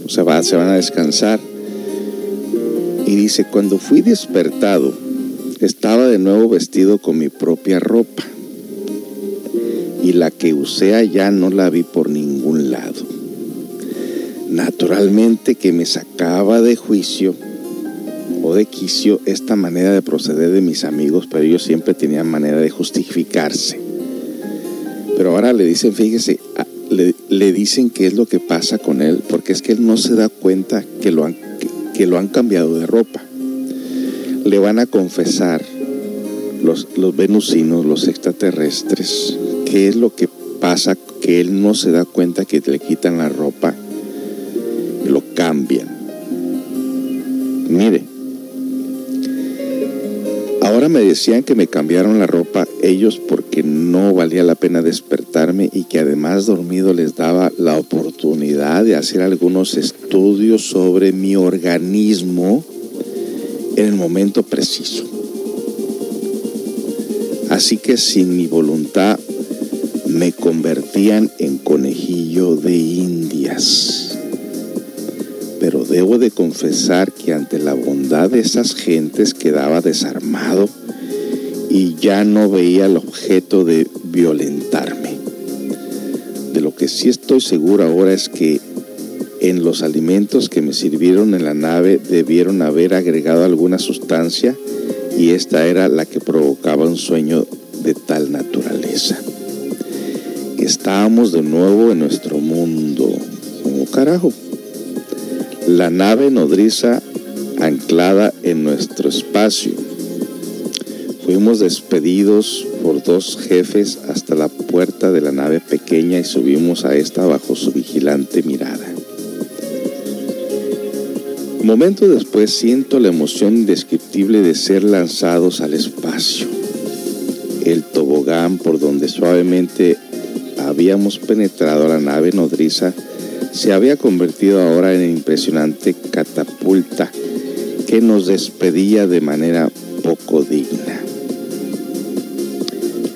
o sea, va, se van a descansar. Y dice, cuando fui despertado, estaba de nuevo vestido con mi propia ropa. Y la que usé allá no la vi por ningún lado. Naturalmente que me sacaba de juicio o de quicio esta manera de proceder de mis amigos, pero ellos siempre tenían manera de justificarse. Pero ahora le dicen, fíjese, le, dicen qué es lo que pasa con él, porque es que él no se da cuenta que lo han, que lo han cambiado de ropa. Le van a confesar los, los venusinos, los extraterrestres, qué es lo que pasa, que él no se da cuenta que le quitan la ropa y lo cambian. Mire, ahora me decían que me cambiaron la ropa ellos porque no valía la pena despertarme y que además dormido les daba la oportunidad de hacer algunos estudios sobre mi organismo en el momento preciso. Así que sin mi voluntad me convertían en conejillo de indias. Pero debo de confesar que ante la bondad de esas gentes quedaba desarmado y ya no veía el objeto de violentarme. que sí estoy seguro ahora es que en los alimentos que me sirvieron en la nave debieron haber agregado alguna sustancia y esta era la que provocaba un sueño de tal naturaleza. Estábamos de nuevo en nuestro mundo. como carajo? La nave nodriza anclada en nuestro espacio. Fuimos despedidos por dos jefes hasta la puerta de la nave pequeña y subimos a esta bajo su vigilante mirada. Momento después siento la emoción indescriptible de ser lanzados al espacio. El tobogán por donde suavemente habíamos penetrado la nave nodriza se había convertido ahora en impresionante catapulta que nos despedía de manera poco digna.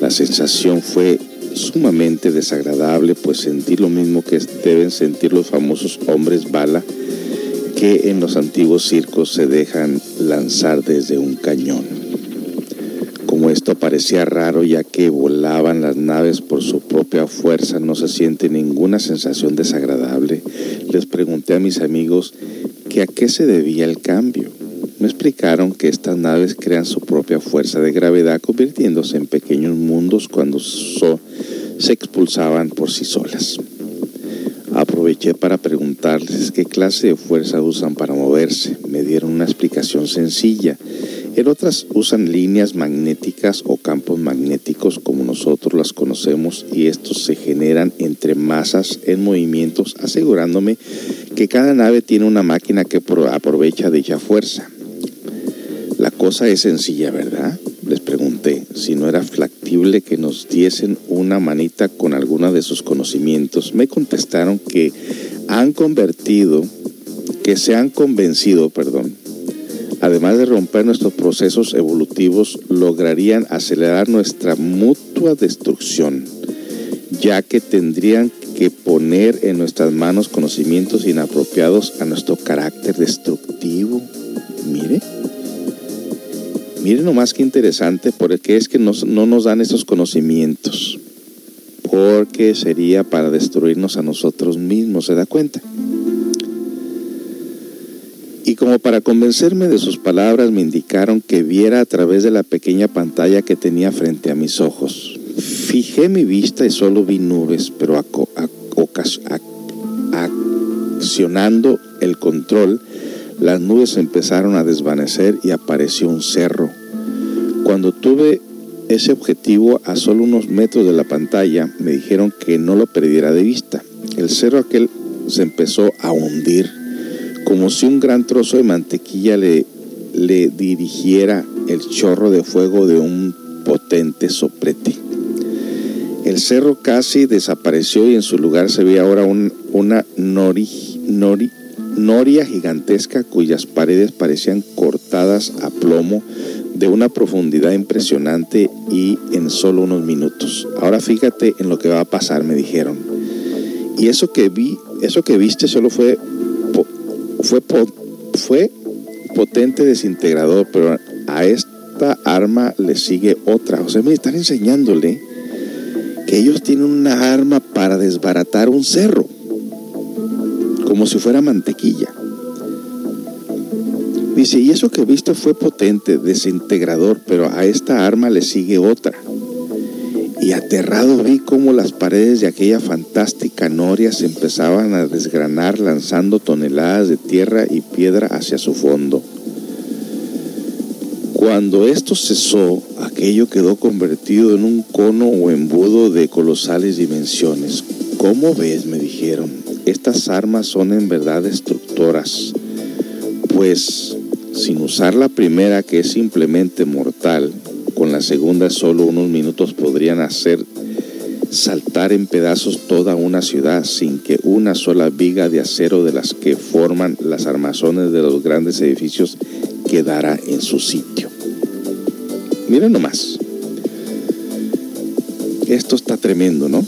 La sensación fue sumamente desagradable, pues sentí lo mismo que deben sentir los famosos hombres bala que en los antiguos circos se dejan lanzar desde un cañón. Parecía raro ya que volaban las naves por su propia fuerza, no se siente ninguna sensación desagradable, les pregunté a mis amigos que a qué se debía el cambio. Me explicaron que estas naves crean su propia fuerza de gravedad convirtiéndose en pequeños mundos cuando se expulsaban por sí solas. Aproveché para preguntarles qué clase de fuerza usan para moverse. Me dieron una explicación sencilla. En otras usan líneas magnéticas o campos magnéticos como nosotros las conocemos y estos se generan entre masas en movimientos asegurándome que cada nave tiene una máquina que aprovecha dicha fuerza. La cosa es sencilla, ¿verdad? Les pregunté si no era factible que nos diesen una manita con alguna de sus conocimientos. Me contestaron que han convertido, que se han convencido, perdón, además de romper nuestros procesos evolutivos, lograrían acelerar nuestra mutua destrucción, ya que tendrían que poner en nuestras manos conocimientos inapropiados a nuestro carácter destructivo. Mire. Miren nomás qué interesante, porque es que no nos dan esos conocimientos, porque sería para destruirnos a nosotros mismos, ¿se da cuenta? Como para convencerme de sus palabras, me indicaron que viera a través de la pequeña pantalla que tenía frente a mis ojos. Fijé mi vista y solo vi nubes, pero accionando el control, las nubes empezaron a desvanecer y apareció un cerro. Cuando tuve ese objetivo a solo unos metros de la pantalla, me dijeron que no lo perdiera de vista. El cerro aquel se empezó a hundir, como si un gran trozo de mantequilla le, le dirigiera el chorro de fuego de un potente soplete. El cerro casi desapareció y en su lugar se veía ahora una nori, nori, noria gigantesca cuyas paredes parecían cortadas a plomo de una profundidad impresionante y en solo unos minutos. Ahora fíjate en lo que va a pasar, me dijeron. Y eso que vi, eso que viste solo fue fue fue potente desintegrador, pero a esta arma le sigue otra. O sea, me están enseñándole que ellos tienen una arma para desbaratar un cerro como si fuera mantequilla. Dice, y eso que viste fue potente, desintegrador, pero a esta arma le sigue otra. Y aterrado vi cómo las paredes de aquella fantástica noria se empezaban a desgranar lanzando toneladas de tierra y piedra hacia su fondo. Cuando esto cesó, aquello quedó convertido en un cono o embudo de colosales dimensiones. ¿Cómo ves? me dijeron. Estas armas son en verdad destructoras, pues sin usar la primera que es simplemente mortal, con la segunda solo unos minutos podrían hacer saltar en pedazos toda una ciudad sin que una sola viga de acero de las que forman las armazones de los grandes edificios quedara en su sitio. Miren nomás. Esto está tremendo, ¿no?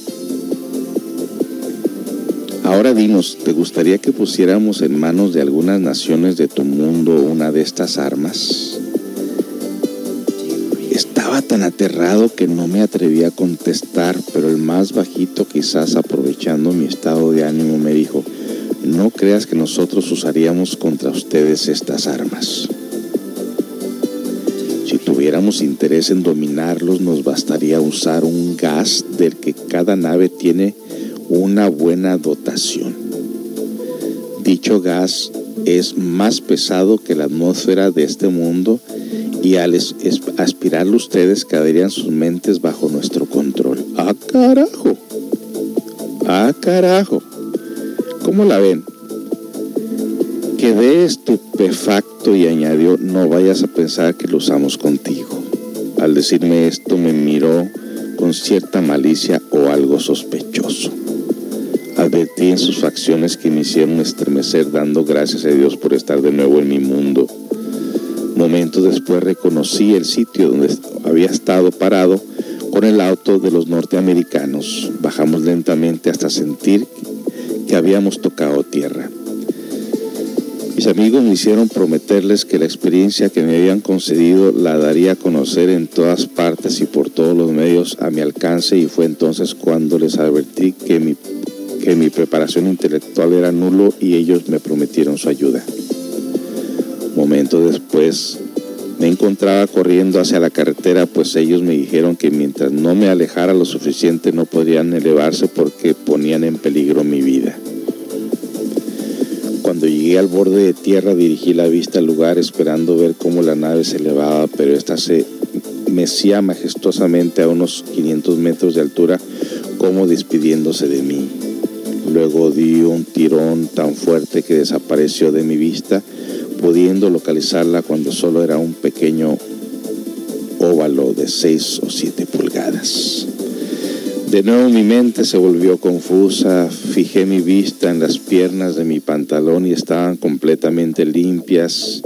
Ahora dinos, ¿te gustaría que pusiéramos en manos de algunas naciones de tu mundo una de estas armas? Tan aterrado que no me atreví a contestar, pero el más bajito, quizás aprovechando mi estado de ánimo, me dijo, no creas que nosotros usaríamos contra ustedes estas armas. Si tuviéramos interés en dominarlos, nos bastaría usar un gas del que cada nave tiene una buena dotación. Dicho gas es más pesado que la atmósfera de este mundo y al aspirarlo ustedes caerían sus mentes bajo nuestro control. ¡Ah, carajo! ¡Ah, carajo! ¿Cómo la ven? Quedé estupefacto y añadió, no vayas a pensar que lo usamos contigo. Al decirme esto me miró con cierta malicia o algo sospechoso. Advertí en sus facciones que me hicieron estremecer dando gracias a Dios por estar de nuevo en mi mundo Momentos después reconocí el sitio donde había estado parado con el auto de los norteamericanos. Bajamos lentamente hasta sentir que habíamos tocado tierra. Mis amigos me hicieron prometerles que la experiencia que me habían concedido la daría a conocer en todas partes y por todos los medios a mi alcance y fue entonces cuando les advertí que mi, que mi preparación intelectual era nulo y ellos me prometieron su ayuda. Después me encontraba corriendo hacia la carretera, pues ellos me dijeron que mientras no me alejara lo suficiente no podrían elevarse porque ponían en peligro mi vida. Cuando llegué al borde de tierra dirigí la vista al lugar esperando ver cómo la nave se elevaba, pero esta se mecía majestuosamente a unos 500 metros de altura como despidiéndose de mí. Luego di un tirón tan fuerte que desapareció de mi vista pudiendo localizarla cuando solo era un pequeño óvalo de 6 o 7 pulgadas. De nuevo mi mente se volvió confusa, fijé mi vista en las piernas de mi pantalón y estaban completamente limpias,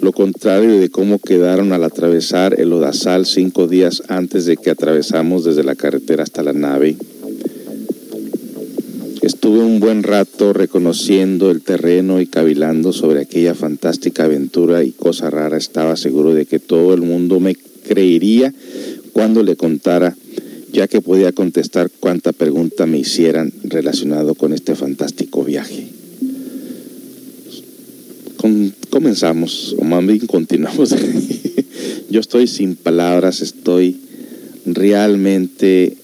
lo contrario de cómo quedaron al atravesar el odasal cinco días antes de que atravesamos desde la carretera hasta la nave. Estuve un buen rato reconociendo el terreno y cavilando sobre aquella fantástica aventura y cosa rara. Estaba seguro de que todo el mundo me creería cuando le contara, ya que podía contestar cuanta pregunta me hicieran relacionado con este fantástico viaje. comenzamos, o más bien continuamos. Yo estoy sin palabras, estoy realmente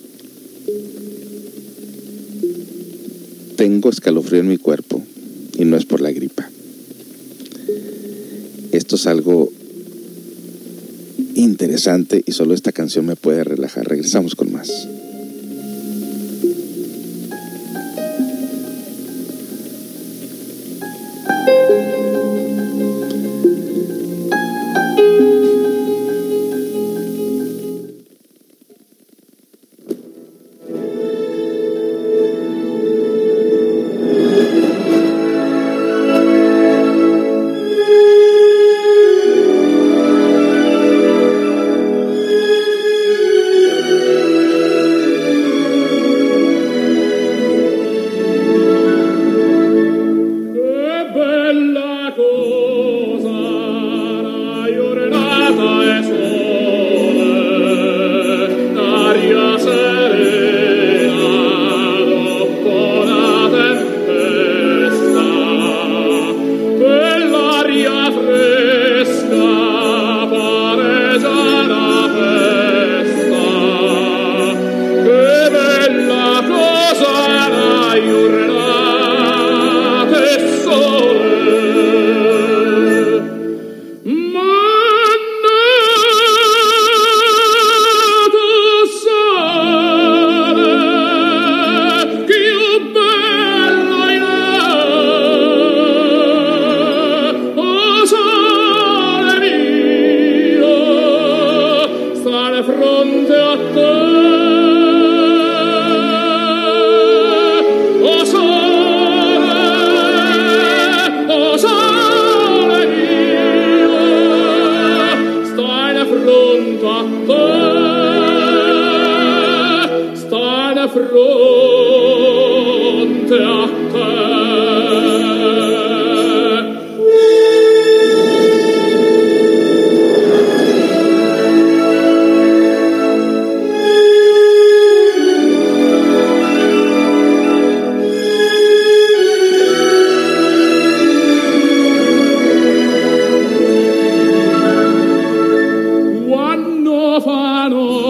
tengo escalofrío en mi cuerpo y no es por la gripa. Esto es algo interesante y solo esta canción me puede relajar. Regresamos con más.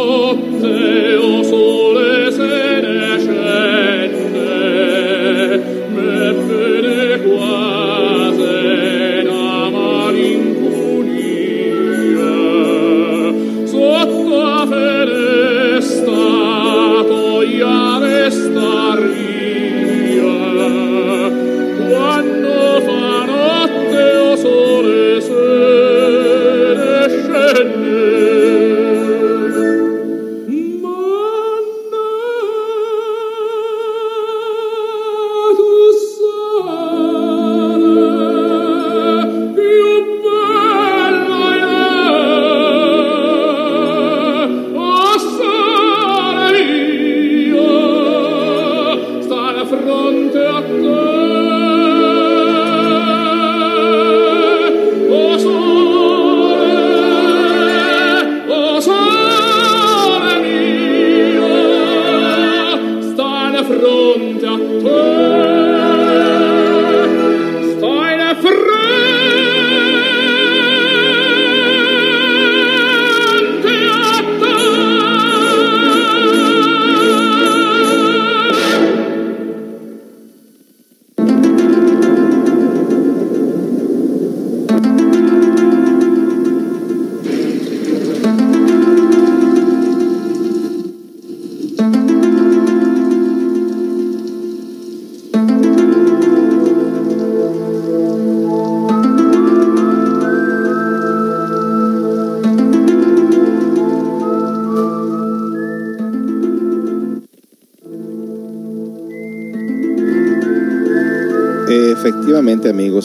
notte sole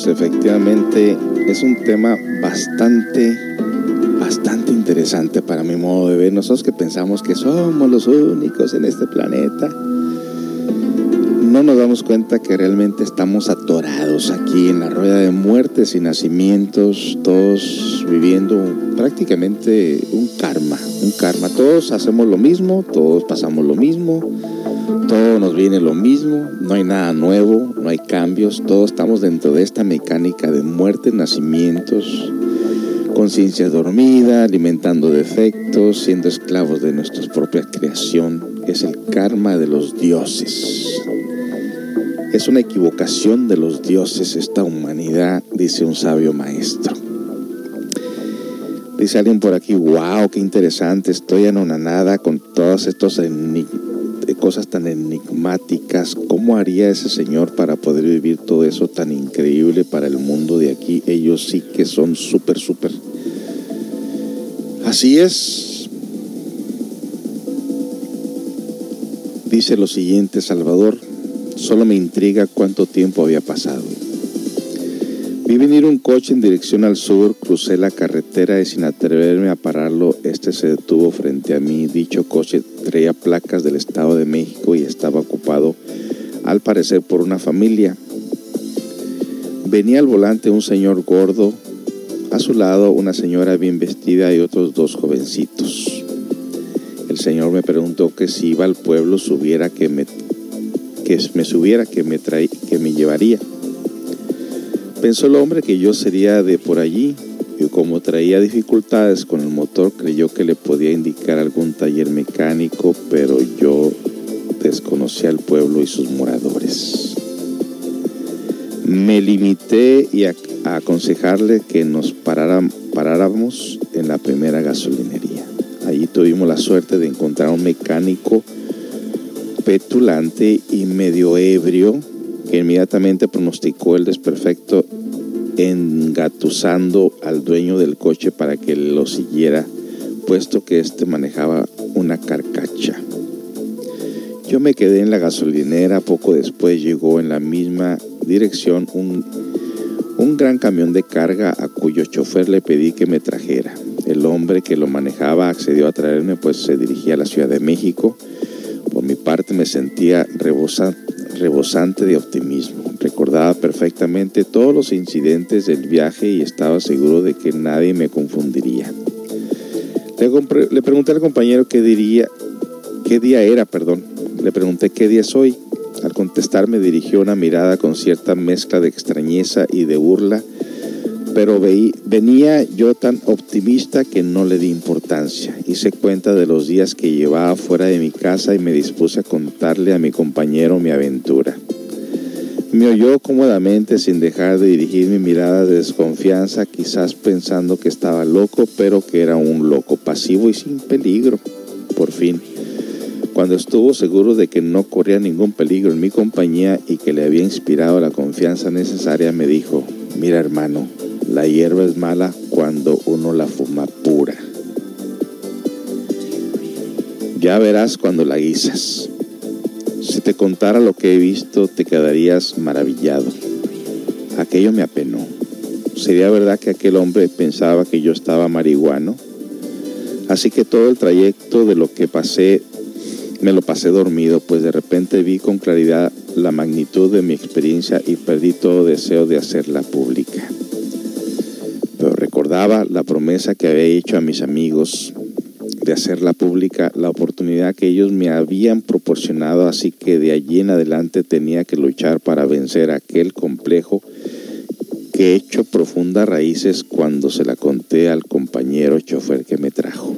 efectivamente es un tema bastante, bastante interesante para mi modo de ver. Nosotros que pensamos que somos los únicos en este planeta, no nos damos cuenta que realmente estamos atorados aquí en la rueda de muertes y nacimientos, todos viviendo prácticamente un karma, un karma. Todos hacemos lo mismo, todos pasamos lo mismo todo nos viene lo mismo, no hay nada nuevo, no hay cambios, todos estamos dentro de esta mecánica de muerte, nacimientos, conciencia dormida, alimentando defectos, siendo esclavos de nuestra propia creación. Es el karma de los dioses. Es una equivocación de los dioses esta humanidad, dice un sabio maestro. Dice alguien por aquí, wow, qué interesante, estoy anonanada con todos estos enigmas cosas tan enigmáticas. ¿Cómo haría ese señor para poder vivir todo eso tan increíble para el mundo de aquí? Ellos sí que son súper, súper. Así es. Dice lo siguiente, Salvador, solo me intriga cuánto tiempo había pasado. Vi venir un coche en dirección al sur, crucé la carretera y sin atreverme a pararlo, este se detuvo frente a mí. Dicho coche traía placas del Estado de México y estaba ocupado, al parecer, por una familia. Venía al volante un señor gordo, a su lado una señora bien vestida y otros dos jovencitos. El señor me preguntó que si iba al pueblo subiera que me, que me subiera, que me, que me llevaría. Pensó el hombre que yo sería de por allí como traía dificultades con el motor creyó que le podía indicar algún taller mecánico, pero yo desconocía al pueblo y sus moradores. Me limité y a, aconsejarle que nos paráramos en la primera gasolinería. Allí tuvimos la suerte de encontrar un mecánico petulante y medio ebrio que inmediatamente pronosticó el desperfecto engatusando al dueño del coche para que lo siguiera, puesto que éste manejaba una carcacha. Yo me quedé en la gasolinera, poco después llegó en la misma dirección un, un gran camión de carga a cuyo chofer le pedí que me trajera. El hombre que lo manejaba accedió a traerme, pues se dirigía a la Ciudad de México. Por mi parte me sentía rebosante de optimismo. Recordaba perfectamente todos los incidentes del viaje y estaba seguro de que nadie me confundiría. Le, pregunté al compañero qué día era, perdón. Le pregunté qué día soy. Al contestar me dirigió una mirada con cierta mezcla de extrañeza y de burla, pero veí, venía yo tan optimista que no le di importancia. Hice cuenta de los días que llevaba fuera de mi casa y me dispuse a contarle a mi compañero mi aventura. Me oyó cómodamente sin dejar de dirigir mi mirada de desconfianza, quizás pensando que estaba loco, pero que era un loco pasivo y sin peligro. Por fin, cuando estuvo seguro de que no corría ningún peligro en mi compañía y que le había inspirado la confianza necesaria, me dijo, mira hermano, la hierba es mala cuando uno la fuma pura. Ya verás cuando la guisas. Si te contara lo que he visto, te quedarías maravillado. Aquello me apenó. ¿Sería verdad que aquel hombre pensaba que yo estaba marihuano? Así que todo el trayecto de lo que pasé, me lo pasé dormido, pues de repente vi con claridad la magnitud de mi experiencia y perdí todo deseo de hacerla pública. La promesa que había hecho a mis amigos de hacerla pública, la oportunidad que ellos me habían proporcionado, así que de allí en adelante tenía que luchar para vencer aquel complejo que hecho profundas raíces cuando se la conté al compañero chofer que me trajo.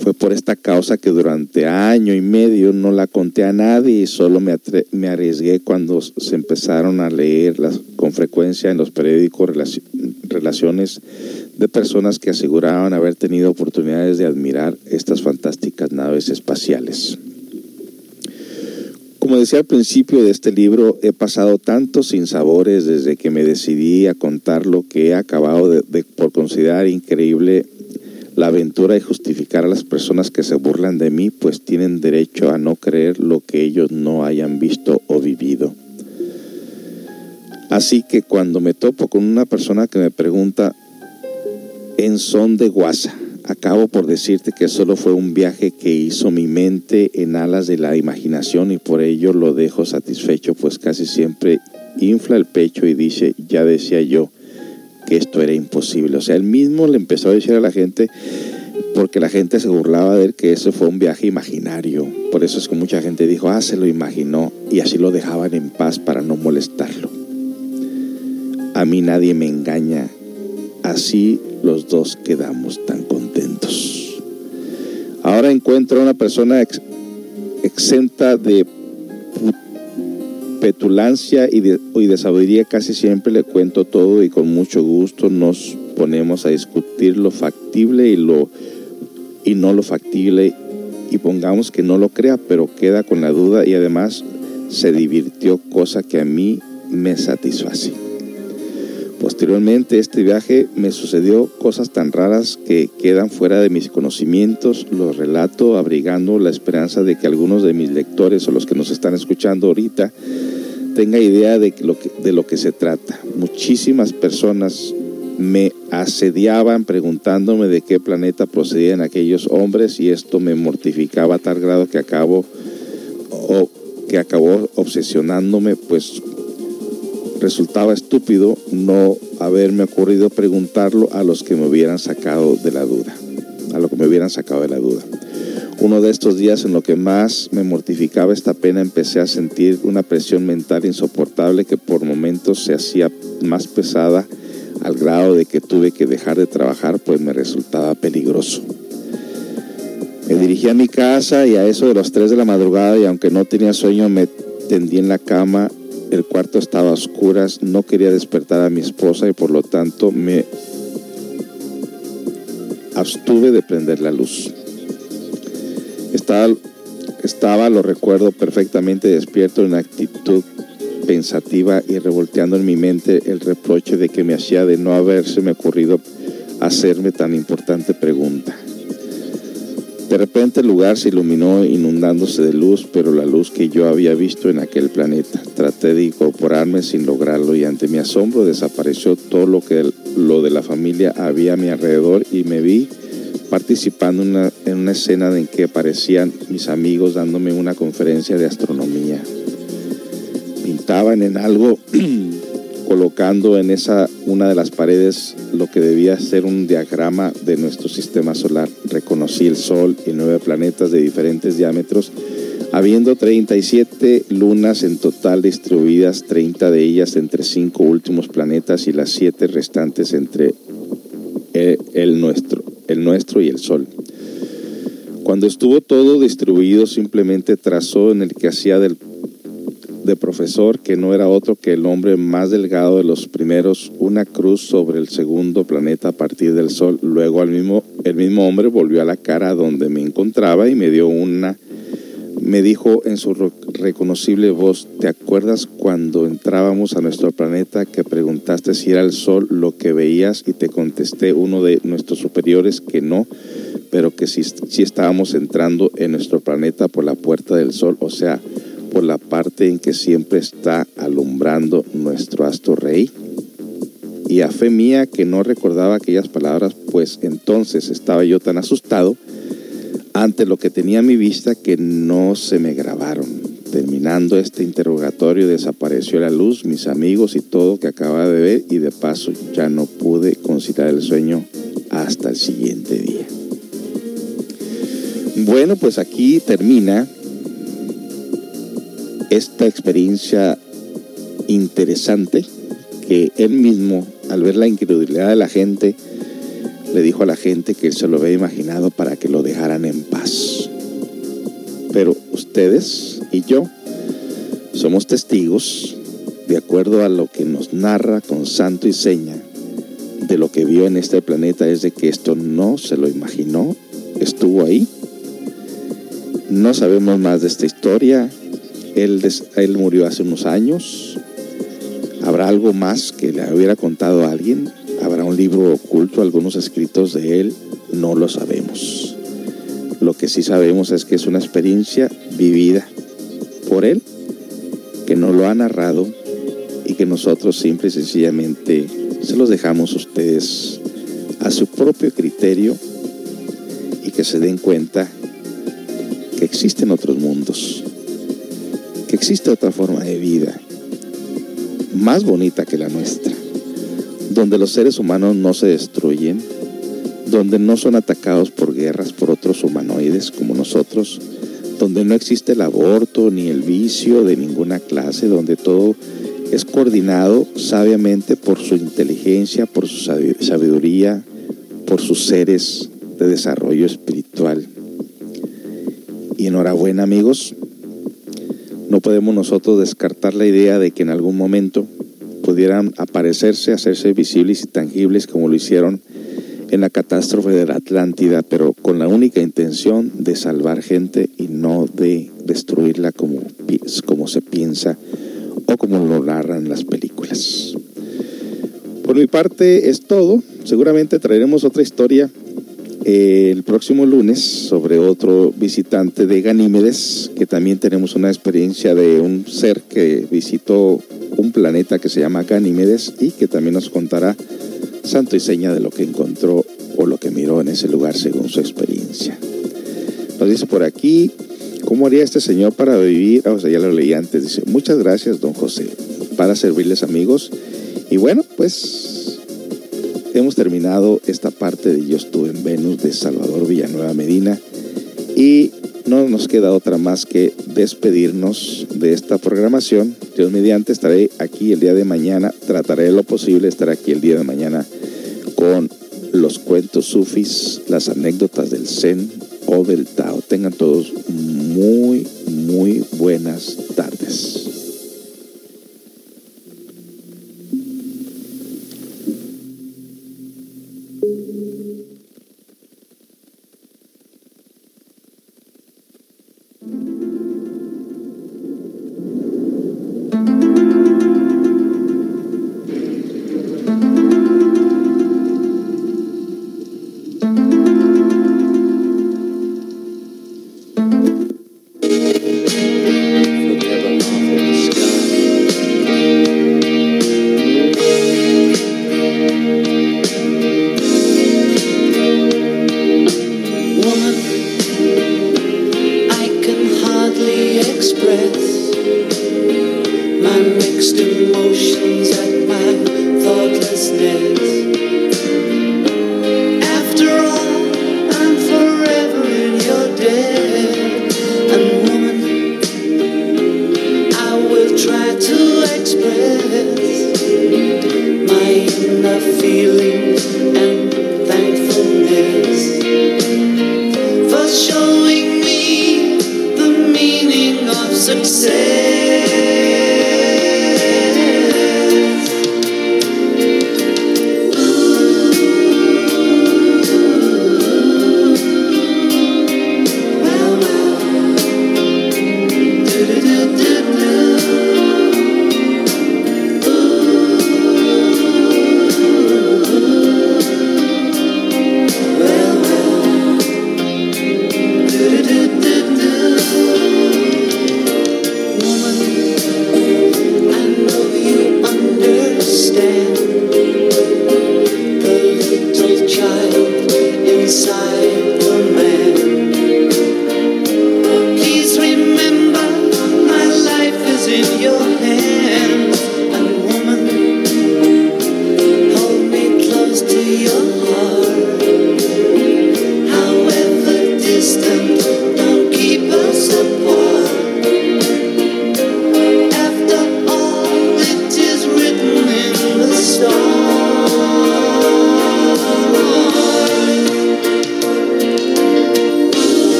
Fue por esta causa que durante año y medio no la conté a nadie y solo me, arriesgué cuando se empezaron a leer las, con frecuencia en los periódicos relaciones de personas que aseguraban haber tenido oportunidades de admirar estas fantásticas naves espaciales. Como decía al principio de este libro, he pasado tantos sinsabores desde que me decidí a contar lo que he acabado de, por considerar increíble la aventura y justificar a las personas que se burlan de mí, pues tienen derecho a no creer lo que ellos no hayan visto o vivido. Así que cuando me topo con una persona que me pregunta en son de guasa, acabo por decirte que solo fue un viaje que hizo mi mente en alas de la imaginación y por ello lo dejo satisfecho, pues casi siempre infla el pecho y dice, ya decía yo que esto era imposible. O sea, él mismo le empezó a decir a la gente, porque la gente se burlaba de él, que eso fue un viaje imaginario. Por eso es que mucha gente dijo, ah, se lo imaginó, y así lo dejaban en paz para no molestarlo. A mí nadie me engaña. Así los dos quedamos tan contentos. Ahora encuentro a una persona exenta de petulancia y de, sabiduría. Casi siempre le cuento todo y con mucho gusto nos ponemos a discutir lo factible y, lo, y no lo factible. Y pongamos que no lo crea, pero queda con la duda y además se divirtió, cosa que a mí me satisface. Posteriormente este viaje me sucedió cosas tan raras que quedan fuera de mis conocimientos, los relato abrigando la esperanza de que algunos de mis lectores o los que nos están escuchando ahorita tengan idea de lo que, de lo que se trata. Muchísimas personas me asediaban preguntándome de qué planeta procedían aquellos hombres y esto me mortificaba a tal grado que acabo o que acabó obsesionándome pues resultaba estúpido no haberme ocurrido preguntarlo a los que me hubieran sacado de la duda, a lo que me hubieran sacado de la duda. Uno de estos días en lo que más me mortificaba esta pena empecé a sentir una presión mental insoportable que por momentos se hacía más pesada al grado de que tuve que dejar de trabajar pues me resultaba peligroso. Me dirigí a mi casa y a eso de las 3 de la madrugada y aunque no tenía sueño me tendí en la cama el cuarto estaba a oscuras, no quería despertar a mi esposa y por lo tanto me abstuve de prender la luz. Estaba, estaba, lo recuerdo perfectamente, despierto en actitud pensativa y revolteando en mi mente el reproche de que me hacía de no haberse me ocurrido hacerme tan importante pregunta. De repente el lugar se iluminó inundándose de luz, pero la luz que yo había visto en aquel planeta. Traté de incorporarme sin lograrlo y ante mi asombro desapareció todo lo que lo de la familia había a mi alrededor y me vi participando una, en una escena en que aparecían mis amigos dándome una conferencia de astronomía. Pintaban en algo colocando en esa una de las paredes lo que debía ser un diagrama de nuestro sistema solar. Reconocí el Sol y nueve planetas de diferentes diámetros, habiendo 37 lunas en total distribuidas, 30 de ellas entre cinco últimos planetas y las siete restantes entre el, el nuestro, el nuestro y el Sol. Cuando estuvo todo distribuido, simplemente trazó en el que hacía del de profesor que no era otro que el hombre más delgado de los primeros, una cruz sobre el segundo planeta a partir del Sol. Luego al mismo, el mismo hombre volvió a la cara donde me encontraba y me dio una, me dijo en su reconocible voz, ¿te acuerdas cuando entrábamos a nuestro planeta que preguntaste si era el Sol lo que veías y te contesté uno de nuestros superiores que no, pero que sí, sí estábamos entrando en nuestro planeta por la puerta del Sol, o sea, por la parte en que siempre está alumbrando nuestro astro rey? Y a fe mía que no recordaba aquellas palabras, pues entonces estaba yo tan asustado ante lo que tenía a mi vista que no se me grabaron. Terminando este interrogatorio desapareció la luz, mis amigos y todo que acababa de ver y de paso ya no pude conciliar el sueño hasta el siguiente día. Bueno, pues aquí termina esta experiencia interesante que él mismo, al ver la incredulidad de la gente, le dijo a la gente que él se lo había imaginado para que lo dejaran en paz. Pero ustedes y yo somos testigos, de acuerdo a lo que nos narra con santo y seña, de lo que vio en este planeta, es de que esto no se lo imaginó, estuvo ahí. No sabemos más de esta historia, él, él murió hace unos años. ¿Habrá algo más que le hubiera contado a alguien? ¿Habrá un libro oculto, algunos escritos de él? No lo sabemos. Lo que sí sabemos es que es una experiencia vivida por él, que no lo ha narrado y que nosotros simple y sencillamente se los dejamos a ustedes a su propio criterio y que se den cuenta que existen otros mundos existe otra forma de vida más bonita que la nuestra, donde los seres humanos no se destruyen, donde no son atacados por guerras por otros humanoides como nosotros, donde no existe el aborto ni el vicio de ninguna clase, donde todo es coordinado sabiamente por su inteligencia, por su sabiduría, por sus seres de desarrollo espiritual. Y enhorabuena amigos, no podemos nosotros descartar la idea de que en algún momento pudieran aparecerse, hacerse visibles y tangibles como lo hicieron en la catástrofe de la Atlántida, pero con la única intención de salvar gente y no de destruirla como, como se piensa o como lo narran las películas. Por mi parte es todo. Seguramente traeremos otra historia el próximo lunes sobre otro visitante de Ganímedes, que también tenemos una experiencia de un ser que visitó un planeta que se llama Ganímedes y que también nos contará santo y seña de lo que encontró o lo que miró en ese lugar según su experiencia. Nos dice por aquí, ¿cómo haría este señor para vivir? Ah, o sea, ya lo leí antes. Dice, muchas gracias, don José, para servirles amigos. Y bueno, pues hemos terminado esta parte de Yo estuve en Venus de Salvador Villanueva Medina y no nos queda otra más que despedirnos de esta programación. Dios mediante estaré aquí el día de mañana, trataré lo posible estar aquí el día de mañana con los cuentos sufis, las anécdotas del Zen o del Tao. Tengan todos muy, muy buenas tardes.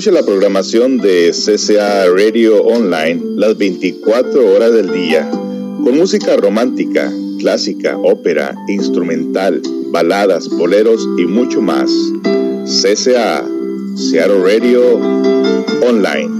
Escuche la programación de CCA Radio Online las 24 horas del día, con música romántica, clásica, ópera, instrumental, baladas, boleros y mucho más. CCA, Seattle Radio Online.